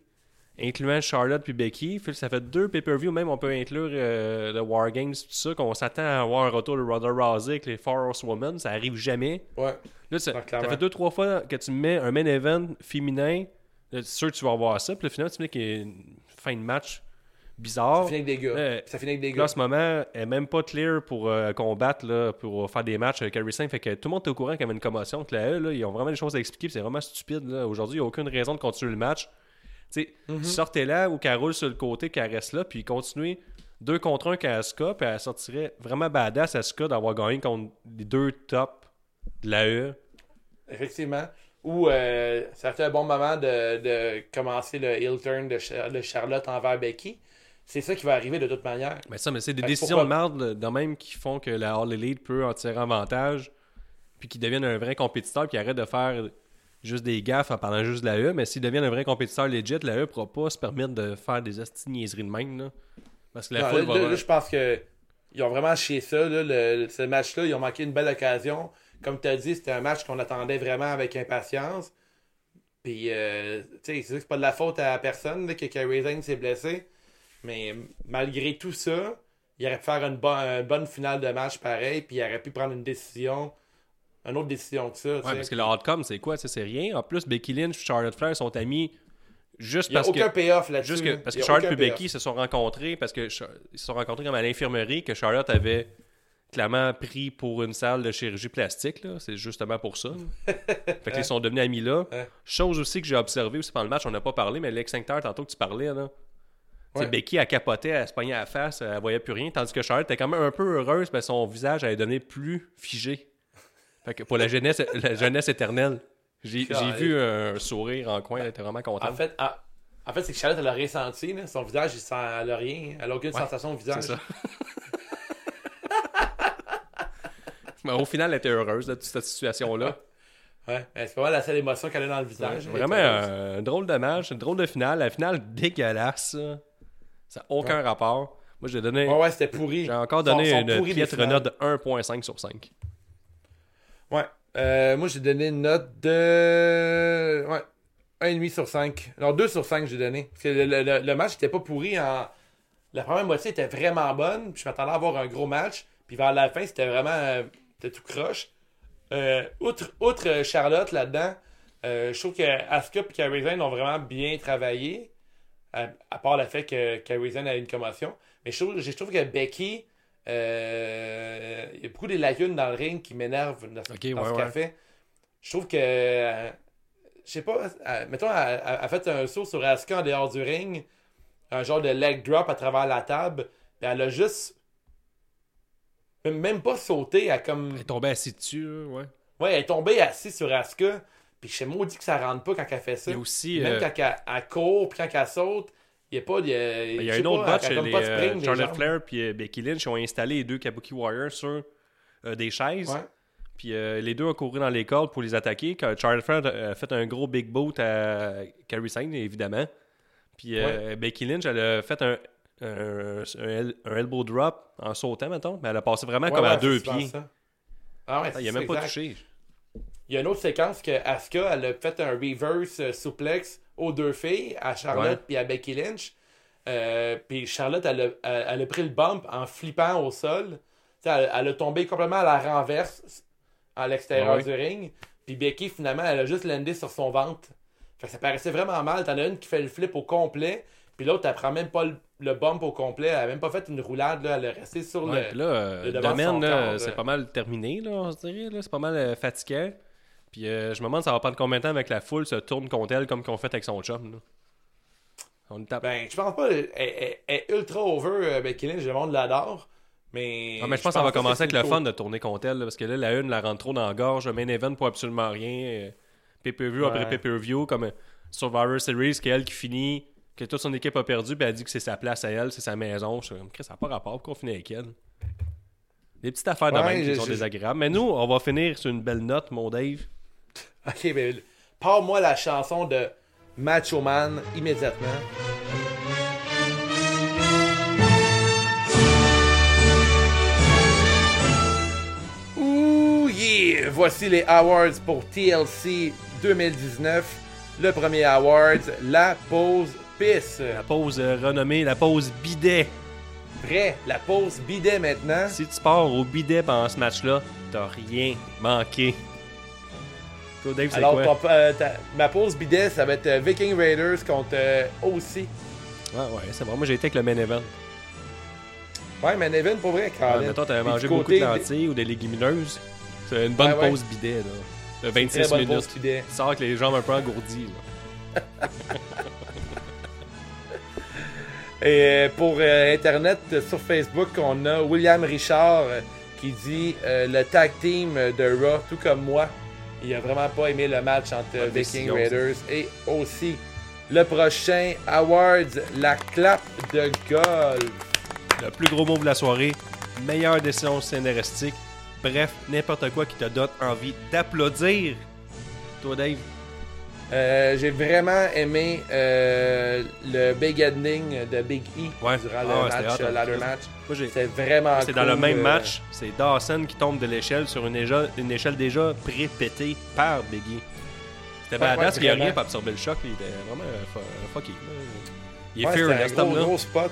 incluant Charlotte puis Becky. Puis ça fait deux pay-per-view, même on peut inclure euh, le War Games, tout ça, qu'on s'attend à avoir un retour de Ronda Rousey avec les Four Horsewomen. Ça arrive jamais. Ouais. Là, ça, fait deux, trois fois que tu mets un main event féminin. Là, c'est sûr que tu vas voir ça. Puis là, finalement, tu mets qu'il y a une fin de match bizarre. Ça finit avec des gars. Ça finit avec des Là, en ce moment, elle est même pas clear pour euh, combattre, là, pour faire des matchs avec Harry Singh. Fait que tout le monde est au courant qu'il y avait une commotion. Que la E, là, ils ont vraiment des choses à expliquer. C'est vraiment stupide. là. Aujourd'hui, il n'y a aucune raison de continuer le match. Tu Mhm. sortez-la ou qu'elle roule sur le côté, qu'elle reste là, puis continuez deux contre un qu'à Asuka, puis elle sortirait vraiment badass Asuka d'avoir gagné contre les deux tops de la E. Effectivement. Ou euh, ça fait un bon moment de, de commencer le heel turn de Charlotte envers Becky. C'est ça qui va arriver de toute manière. Mais ça, mais c'est des Fait décisions de merde de même qui font que la All Elite peut en tirer avantage, puis qu'ils deviennent un vrai compétiteur, puis arrête de faire juste des gaffes en parlant juste de la E. Mais s'ils deviennent un vrai compétiteur legit, la E pourra pas se permettre de faire des asti niaiseries de même. Là. Parce que la Non, foule là, va. là, je pense que ils ont vraiment chié ça. Là, le- ce match-là, ils ont manqué une belle occasion. Comme tu as dit, c'était un match qu'on attendait vraiment avec impatience. Puis, euh, tu sais, c'est sûr que c'est pas de la faute à personne que Kerry Zane s'est blessé. Mais malgré tout ça, il aurait pu faire une, bo- une bonne finale de match pareil. Puis, il aurait pu prendre une décision, une autre décision que ça. Ouais, sais. parce que le outcome, c'est quoi? Ça, C'est rien. En plus, Becky Lynch et Charlotte Flair sont amis juste parce aucun que. payoff là-dessus. Parce que Charlotte et. Becky se sont rencontrés parce que ils se sont rencontrés comme à l'infirmerie que Charlotte avait clairement pris pour une salle de chirurgie plastique. là. C'est justement pour ça. fait qu'ils sont devenus amis là. Ouais. Chose aussi que j'ai observé aussi pendant le match, on n'a pas parlé, mais Lex Tincteur, tantôt que tu parlais, là. Ouais. Becky, elle capotait, elle se pognait à la face, elle voyait plus rien, tandis que Charlotte était quand même un peu heureuse, mais son visage avait donné plus figé. Fait que pour la jeunesse, la jeunesse éternelle. J'ai vu un sourire en coin, elle était vraiment contente. En fait, en fait c'est que Charlotte, elle a rien senti. Là. Son visage, il sent, elle a rien. Elle a aucune Ouais, sensation au visage. C'est ça. Mais au final, elle était heureuse de toute cette situation-là. Ouais, c'est pas mal la seule émotion qu'elle a dans le visage. Vraiment un drôle de match, une drôle de finale. La finale dégueulasse. Ça. N'a aucun rapport. Moi, j'ai donné. Ouais, ouais, c'était pourri. J'ai encore donné sont une piètre note de 1.5 sur 5. Ouais. Euh, moi, j'ai donné une note de. Ouais. 1,5 sur 5. Non, 2 sur 5, j'ai donné. Parce que le, le- le- le match n'était pas pourri en. La première moitié était vraiment bonne. Puis je m'attendais à avoir un gros match. Puis vers la fin, c'était vraiment. euh, C'était tout croche. Euh, outre, outre Charlotte là-dedans, je trouve que Asuka et Sane ont vraiment bien travaillé. À, à part le fait que Kairi Sane a eu une commotion. Mais je trouve, je trouve que Becky. euh, il y a beaucoup de lacunes dans le ring qui m'énervent dans, ouais, ce ouais. qu'elle fait. Je trouve que. euh, je sais pas. mettons, elle, elle a fait un saut sur Asuka en dehors du ring. Un genre de leg drop à travers la table. Puis elle a juste. Même même pas sauté. Elle, comme, Elle est tombée assise dessus, ouais. ouais, elle est tombée assise sur Asuka. Puis je sais maudit que ça rentre pas quand elle fait ça. A aussi. Même euh, quand elle, elle court, puis quand elle saute, il n'y a pas de. Il y a un autre botch, les, pas euh, spring, Charlotte. Flair et Becky Lynch ont installé les deux Kabuki Warriors sur euh, des chaises. Ouais. Puis euh, les deux ont couru dans les cordes pour les attaquer. Quand Charlotte Flair a fait un gros big boot à Carrie Saint, évidemment. Puis euh, Becky Lynch, elle a fait un, un, un el- un elbow drop en sautant, mettons. Mais elle a passé vraiment Ouais, comme à deux pieds. Ah ouais, Ah, il a c'est même pas touché. Il y a une autre séquence que Asuka, elle a fait un reverse euh, suplex aux deux filles, à Charlotte puis à Becky Lynch. Euh, puis Charlotte, elle a, elle- elle a pris le bump en flippant au sol. Elle, elle a tombé complètement à la renverse à l'extérieur Ouais. du ring. Puis Becky, finalement, elle a juste landé sur son ventre. Fait que ça paraissait vraiment mal. T'en as une qui fait le flip au complet. Puis l'autre, elle prend même pas le, le bump au complet. Elle a même pas fait une roulade. Là. Elle est restée sur Ouais, le. là, domaine, c'est pas mal terminé, là, on se dirait. là. C'est pas mal euh, fatigant. Puis euh, je me demande, ça va prendre combien de temps avec la foule se tourne contre elle comme qu'on fait avec son chum. Là? On tape. Ben, je pense pas. Elle, elle- elle est ultra over, euh, Becky Lynch. Le monde l'adore. Mais. Ah, mais je pense que ça va commencer avec le fun de tourner contre elle, là, parce que là, la une la rentre trop dans la gorge, main event pour absolument rien. euh, Pay-per-view après Ouais. pay-per-view, comme euh, Survivor Series, qui est elle qui finit, que toute son équipe a perdu, puis elle dit que c'est sa place à elle, c'est sa maison. Je suis comme, ça n'a pas rapport, pourquoi on finit avec elle? Des petites affaires de même qui sont désagréables. Mais nous, on va finir sur une belle note, mon Dave. Ok, ben, pars-moi la chanson de Macho Man immédiatement. Ouh, yeah! Voici les awards pour TLC 2019. Le premier award, la pause pisse. La pause euh, renommée, la pause bidet. Prêt, la pause bidet maintenant. Si tu pars au bidet pendant ce match-là, t'as rien manqué. Toi, Dave, c'est Alors, quoi? ton- euh, ta- ma pause bidet, ça va être euh, Viking Raiders contre euh, OC. Ouais, ouais, c'est bon. Moi, j'ai été avec le main event. Ouais, mais Nevin, pour vrai, Ah, Colin. mettons, t'avais mangé beaucoup de des- lentilles ou des légumineuses. C'est une bonne Ouais, ouais. pause bidet, là. De Très 26 bonne minutes. pause bidet. Tu sors avec les jambes un peu engourdies, là. Et euh, pour euh, Internet, euh, sur Facebook, on a William Richard euh, qui dit euh, le tag team euh, de Raw, tout comme moi. Il a vraiment pas aimé le match entre Bonne Viking Raiders et aussi le prochain Awards, la clap de golf. Le plus gros mot de la soirée, meilleure décision scénaristique. Bref, n'importe quoi qui te donne envie d'applaudir. Toi, Dave, Euh, J'ai vraiment aimé euh, le big ending de Big E Ouais. durant Ah le c'était match, hot, hein, ladder match. C'est vraiment C'est dans le même euh, match, c'est Dawson qui tombe de l'échelle sur une échelle, une échelle déjà pré-pétée par Biggie. C'était Ouais, badass, ouais, il a rien pour absorber le choc, il était vraiment fu- fucky. Il est Ouais, fear, un gros, gros spot.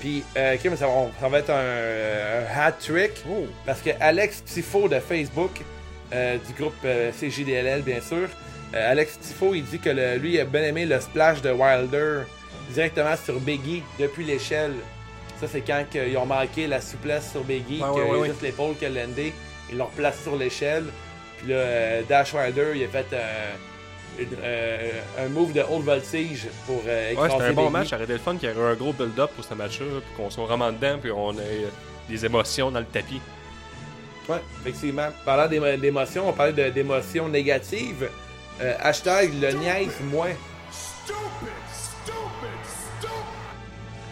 Puis, euh, ok, mais ça, va- ça va être un, un hat trick. Oh. Parce que Alex Tifo de Facebook, euh, du groupe euh, CJDLL, bien sûr, euh, Alex Tifo, il dit que le- lui, il a bien aimé le splash de Wilder directement sur Biggie depuis l'échelle. Ça, c'est quand que ils ont manqué la souplesse sur Biggie, ouais, y a ouais, juste l'épaule qui a landé. Ils l'ont replacé sur l'échelle. Puis là, euh, Dash Wilder, il a fait euh, une- un move de haute voltige pour Ouais, c'était un bon Biggie. match, ça aurait été le fun qu'il y ait eu un gros build-up pour ce match-là, puis qu'on soit vraiment dedans, puis on ait des émotions dans le tapis. Ouais, effectivement. Parlant d'émo- d'émotions, on parlait d'émotions négatives. Euh, hashtag le niaise moins.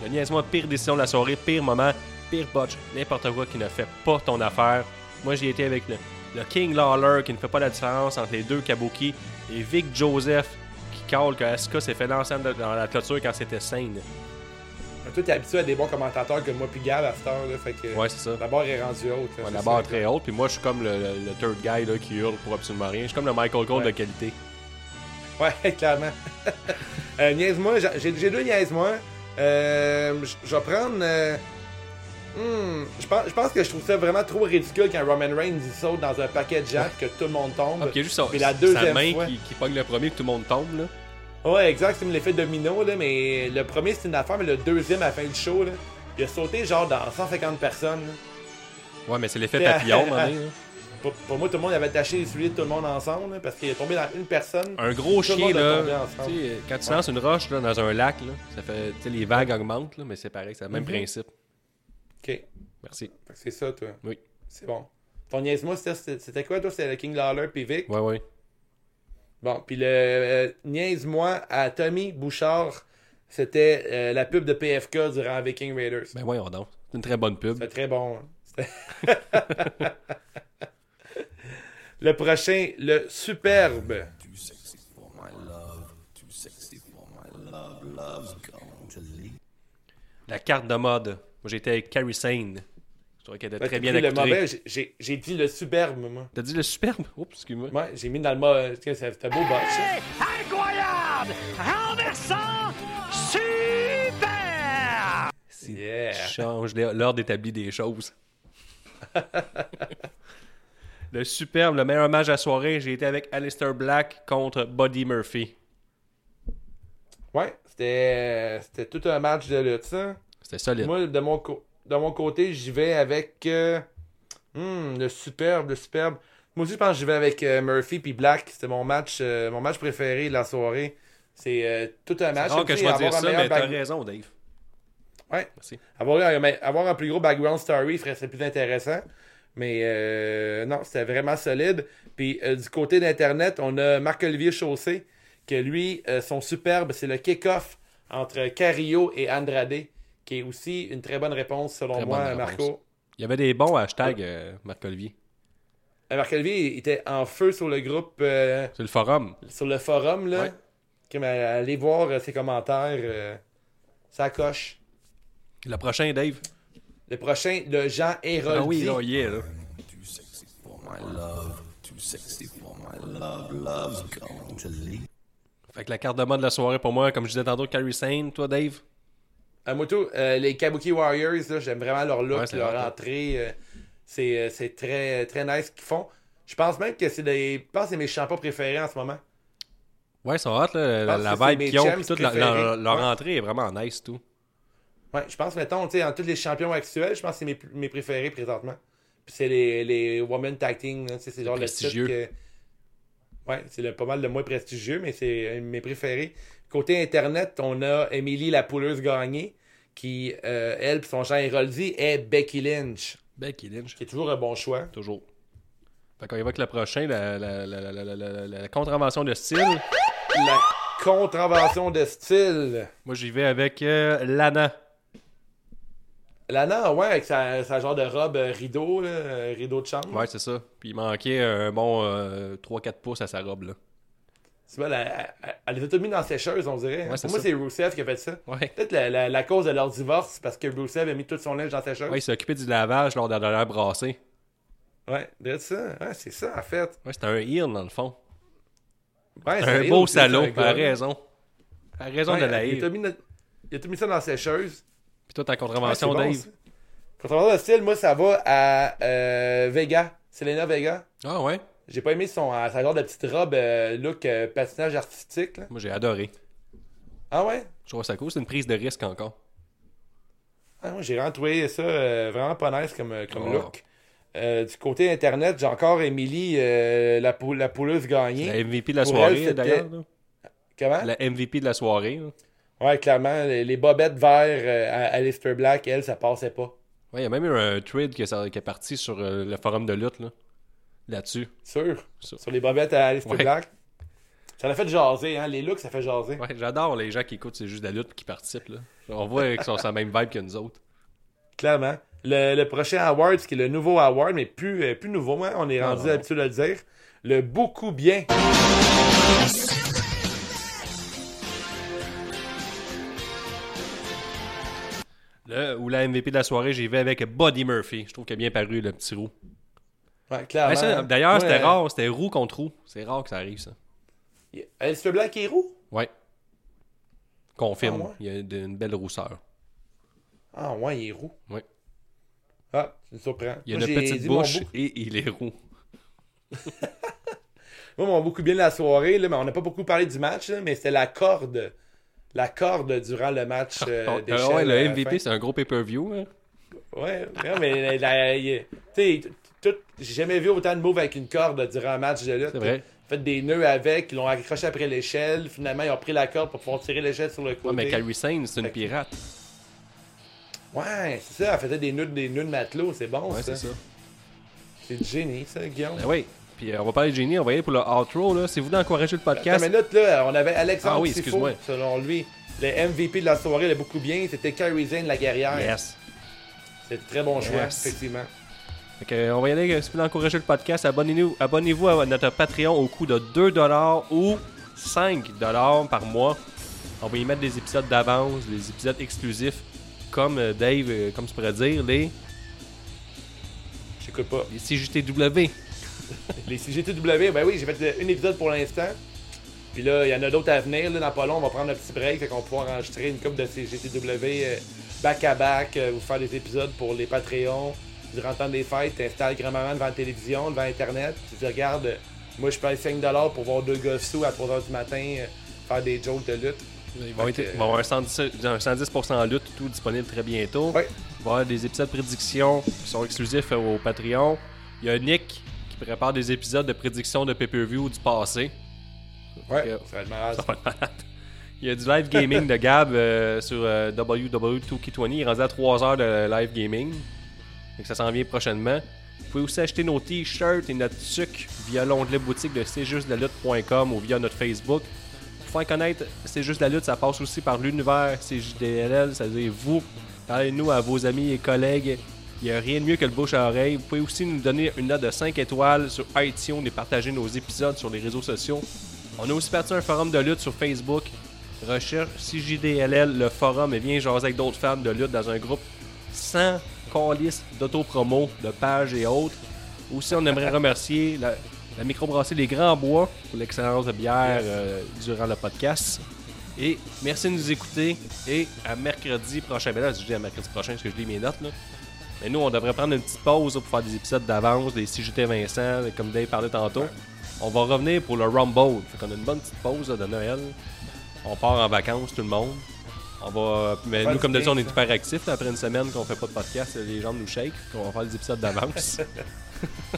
Le niaise-moi, pire décision de la soirée, pire moment, pire botch, n'importe quoi qui ne fait pas ton affaire. Moi, j'y étais avec le, le King Lawler qui ne fait pas la différence entre les deux Kabuki et Vic Joseph qui cale que Asuka s'est fait lancer dans la clôture quand c'était Toi, t'es habitué à des bons commentateurs que moi puis Gab à cette heure, là, fait que Ouais, c'est ça. la barre est rendue haute. Ouais, la barre est très haute, puis moi, je suis comme le, third guy là, qui hurle pour absolument rien. Je suis comme le Michael Cole Ouais. de qualité. Ouais, clairement. euh, niaise-moi, j'ai- deux niaise-moi. Euh, je vais prendre. euh, hmm, je pense, je pense que je trouve ça vraiment trop ridicule quand Roman Reigns il saute dans un paquet de jack que tout le monde tombe. Ah, puis il y a juste sa, Puis la sa deuxième main fois- qui, qui pogne le premier que tout le monde tombe. Là. Ouais, exact, c'est l'effet domino, là, mais le premier c'est une affaire, mais le deuxième à la fin du show, là, il a sauté genre dans 150 personnes. là. Ouais, mais c'est l'effet T'sais, papillon, à- à un moment donné, là. Pour, pour moi, tout le monde avait attaché les souliers de tout le monde ensemble, là, parce qu'il est tombé dans une personne. Un gros chien, là. Tu quand tu Ouais. lances une roche là, dans un lac, là, ça fait. Les vagues augmentent, là, mais c'est pareil, c'est le même Mhm. principe. Ok, Merci. c'est ça, toi. Oui. C'est bon. Ton niaise-moi, c'était quoi, toi? C'était le King Lawler puis Vic? Ouais, ouais. Bon, puis le euh, niaise-moi à Tommy Bouchard, c'était euh, la pub de PFK durant Viking Raiders. Ben voyons donc. C'est une très bonne pub. C'était très bon. hein. Le prochain, le superbe. La carte de mode. Moi, j'étais avec Carrie Sane. Je trouvais qu'elle était très bien le mauvais, j'ai- dit le superbe, moi. T'as dit le superbe? Oups, excuse-moi. Ouais, j'ai mis dans le mot. C'était beau ça. Incroyable! Renversant! Super! Yeah. change l'or- l'ordre établi des choses. le superbe, le meilleur match de la soirée, j'ai été avec Alistair Black contre Buddy Murphy. Ouais, c'était c'était tout un match de lutte, ça. C'était solide. Moi, de mon, co- de mon côté, j'y vais avec euh, hmm, le superbe, le superbe. Moi aussi, je pense que j'y vais avec euh, Murphy puis Black. C'était mon match, euh, mon match préféré de la soirée. C'est euh, tout un match. C'est que je vais dire ça, mais t'as raison, Dave. Ouais. Merci. Avoir, un- avoir un plus gros background story serait plus intéressant. Mais euh, non, c'était vraiment solide. Puis euh, du côté d'Internet, on a Marc-Olivier Chaussé, que lui, euh, son superbe, c'est le kick-off entre Carillo et Andrade, qui est aussi une très bonne réponse selon Très moi, Marco. réponse. Il y avait des bons hashtags, euh, Marc-Olivier. Euh, Marc-Olivier était en feu sur le groupe, euh, C'est le forum. sur le forum. Là. Ouais. Allez voir euh, ses commentaires. euh, ça coche. Le prochain, Dave? Le prochain, le Jean Héroldi. Ah oui, là, il est, là. Too sexy for my love. Too sexy for my love. Love's going to leave. Fait que la carte de mode de la soirée pour moi, comme je disais tantôt, Carrie Sane, toi, Dave? Euh, les Kabuki Warriors, j'aime vraiment leur look, Ouais, leur entrée. euh, c'est, euh, c'est très, très nice ce qu'ils font. Je pense même que c'est des. Je pense c'est mes shampoings préférés en ce moment. Ouais, ils sont hot, là. La, vibe qu'ils ont, puis toute leur, leur Ouais. entrée est vraiment nice, tout. Ouais, je pense, mettons, tu sais, en tous les champions actuels, je pense que c'est mes, mes préférés présentement. Puis c'est les, les Women Tag Team, c'est genre le titre prestigieux. que- Ouais, c'est pas mal le moins prestigieux, mais c'est de mes préférés. Côté Internet, on a Émilie la pouleuse gagnée, qui, euh, elle, puis son Jean Héroldi, est Becky Lynch, Becky Lynch. qui est toujours un bon choix. Toujours. Fait qu'on évoque le prochain, la, la, la, contravention de style. La contravention de style. Moi, j'y vais avec euh, Lana. Lana, ouais, avec sa, sa genre de robe euh, rideau, là, rideau de chambre. Ouais, c'est ça. Puis il manquait un bon euh, 3-4 pouces à sa robe, là. C'est elle, elle, elle les a toutes mis dans la sécheuse, on dirait. Ouais, c'est Pour moi, c'est Rousseff qui a fait ça. Ouais. Peut-être la, la- la cause de leur divorce, parce que Rousseff a mis tout son linge dans la sécheuse. Ouais, il s'est occupé du lavage lors de la dernière brassée. Ouais, ça. Ouais, c'est ça, en fait. Ouais, c'était un heel, dans le fond. Ouais, c'est Un heel, beau c'est salaud. Elle a raison. Elle a raison de la il, a haïr. tout mis, notre- il a tout mis ça dans la sécheuse. Puis toi, ta c'est contravention, bon, Dave? Contravention de style, moi, ça va à euh, Vega. Selena Vega. Ah ouais? J'ai pas aimé son, sa genre de petite robe euh, look euh, patinage artistique. Là. Moi, j'ai adoré. Ah ouais? Je trouve ça cool. C'est une prise de risque encore. Ah, moi, j'ai vraiment trouvé ça euh, vraiment pas nice comme, comme Oh. look. Euh, du côté internet, j'ai encore Émilie, euh, la, pou- la pouleuse gagnée. La MVP de la Pour soirée, c'était- d'ailleurs. là. Comment? La MVP de la soirée. là. Ouais, clairement, les, les bobettes verts euh, à Alistair Black, elle, ça passait pas. Ouais, il y a même eu un thread qui est, qui est parti sur euh, le forum de lutte, là. Là-dessus. Sûr. Sûr. Sur les bobettes à Alistair Ouais. Black. Ça l'a fait jaser, hein. Les looks, ça fait jaser. Ouais, j'adore les gens qui écoutent C'est juste de la lutte qui participent, là. On voit qu'ils sont sur la même vibe que nous autres. Clairement. Le, le prochain award, qui est le nouveau award, mais plus, euh, plus nouveau, hein, on est rendu habitué de le dire. Le beaucoup bien. Là, où la MVP de la soirée, j'y vais avec Buddy Murphy. Je trouve qu'il a bien paru, le petit roux. Ouais, clairement. Ouais, ça, D'ailleurs, Ouais, c'était euh, rare. C'était roux contre roux. C'est rare que ça arrive, ça. Alistair Black est roux? Ouais. Confirme. Ah? Il y a une belle rousseur. Ah ouais, il est roux. Ouais. Ah, ça me. Il y a une petite bouche et il est roux. Moi, mon beaucoup bien la soirée, là, mais on n'a pas beaucoup parlé du match, là, mais c'était la corde. La corde durant le match euh, Ah, ouais, à le la MVP, c'est un gros pay-per-view. hein. Ouais, mais la- la- tu tout- j'ai jamais vu autant de moves avec une corde durant un match de lutte. C'est vrai. Fait des nœuds avec, ils l'ont accroché après l'échelle. Finalement, ils ont pris la corde pour pouvoir tirer l'échelle sur le côté. Ouais, mais Carrie Sane, c'est une Fait pirate. Ouais, c'est ça, elle faisait des nœuds, des nœuds de matelot, c'est bon Ouais, ça. c'est ça. C'est génie, ça, Guillaume. Ben oui. Puis euh, on va parler de Génie, on va y aller pour le outro. Là. C'est vous d'encourager le Attends, podcast. mais là, là, on avait Alexandre Ah oui, Tifo, selon lui. Le MVP de la soirée, il a beaucoup bien. C'était Kyrie Zane, la guerrière. Yes. C'est un très bon choix, Yes. effectivement. Fait que, on va y aller. euh, Si vous voulez encourager le podcast, abonnez-vous abonnez à notre Patreon au coût de 2$ ou 5$ par mois. On va y mettre des épisodes d'avance, des épisodes exclusifs, comme euh, Dave, euh, comme tu pourrais dire, les, J'écoute pas. les CJTW. Les CGTW, ben oui, j'ai fait un épisode pour l'instant. Puis là, il y en a d'autres à venir. Là, dans pas long, on va prendre un petit break. Fait qu'on va pouvoir enregistrer une coupe de CGTW back-à-back, euh, vous faire des épisodes pour les Patreons. Durant le temps des fêtes, t'installes grand-maman devant la télévision, devant Internet. Tu dis, regarde, moi je paye 5$ pour voir deux gars sous à 3h du matin euh, faire des jokes de lutte. Il va, Fait être- y avoir un 110%, un 110% en lutte, tout disponible très bientôt. Ouais. Il va y avoir des épisodes de prédiction qui sont exclusifs euh, au Patreon. Il y a Nick qui prépare des épisodes de prédiction de pay-per-view du passé. Ouais, ça va être malade. Ça va être malade. Il y a du live gaming de Gab euh, sur euh, WW2K20. Il est rendu à 3 heures de live gaming. Donc ça s'en vient prochainement. Vous pouvez aussi acheter nos t-shirts et notre sucre via l'onglet boutique de c'est juste la lutte.com ou via notre Facebook. Pour faire connaître C'est juste la lutte, ça passe aussi par l'univers CJDLL, c'est-à-dire vous. Parlez-nous à vos amis et collègues. Il n'y a rien de mieux que le bouche à oreille. Vous pouvez aussi nous donner une note de 5 étoiles sur iTunes et partager nos épisodes sur les réseaux sociaux. On a aussi parti un forum de lutte sur Facebook. Recherche CJDLL, le forum, et viens jaser avec d'autres fans de lutte dans un groupe sans calice d'autopromo, de pages et autres. Aussi, on aimerait remercier la, la microbrasserie Les Grands Bois pour l'excellence de bière euh, durant le podcast. Et merci de nous écouter. Et à mercredi prochain. Ben là, je dis à mercredi prochain parce que je lis mes notes. Là. Mais nous, on devrait prendre une petite pause là, pour faire des épisodes d'avance, des CJT Vincent, comme Dave parlait tantôt. On va revenir pour le Rumble. Fait qu'on a une bonne petite pause là, de Noël. On part en vacances, tout le monde. On va. Mais nous, comme d'habitude, on est hyper actifs. là. Après une semaine qu'on fait pas de podcast, les jambes nous shake. On va faire des épisodes d'avance.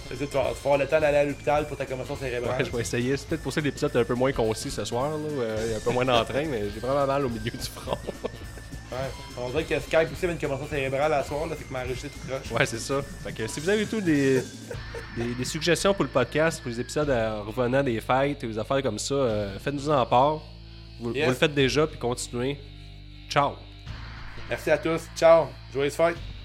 Tu vas avoir le temps d'aller à l'hôpital pour ta commotion cérébrale. Ouais, je vais essayer. C'est peut-être pour ça que l'épisode est un peu moins concis ce soir. Là, euh, il y a un peu moins d'entrain, mais j'ai vraiment mal au milieu du front. Ouais. On dirait que Skype aussi avait une commotion cérébrale à soir, là, c'est que m'a enregistré tout croche. Ouais, c'est ça. Fait que si vous avez tout des, des, des suggestions pour le podcast, pour les épisodes euh, revenant des fêtes et des affaires comme ça, euh, faites-nous en part. Vous, Yes. vous le faites déjà, puis continuez. Ciao! Merci à tous. Ciao. Joyeuse fête.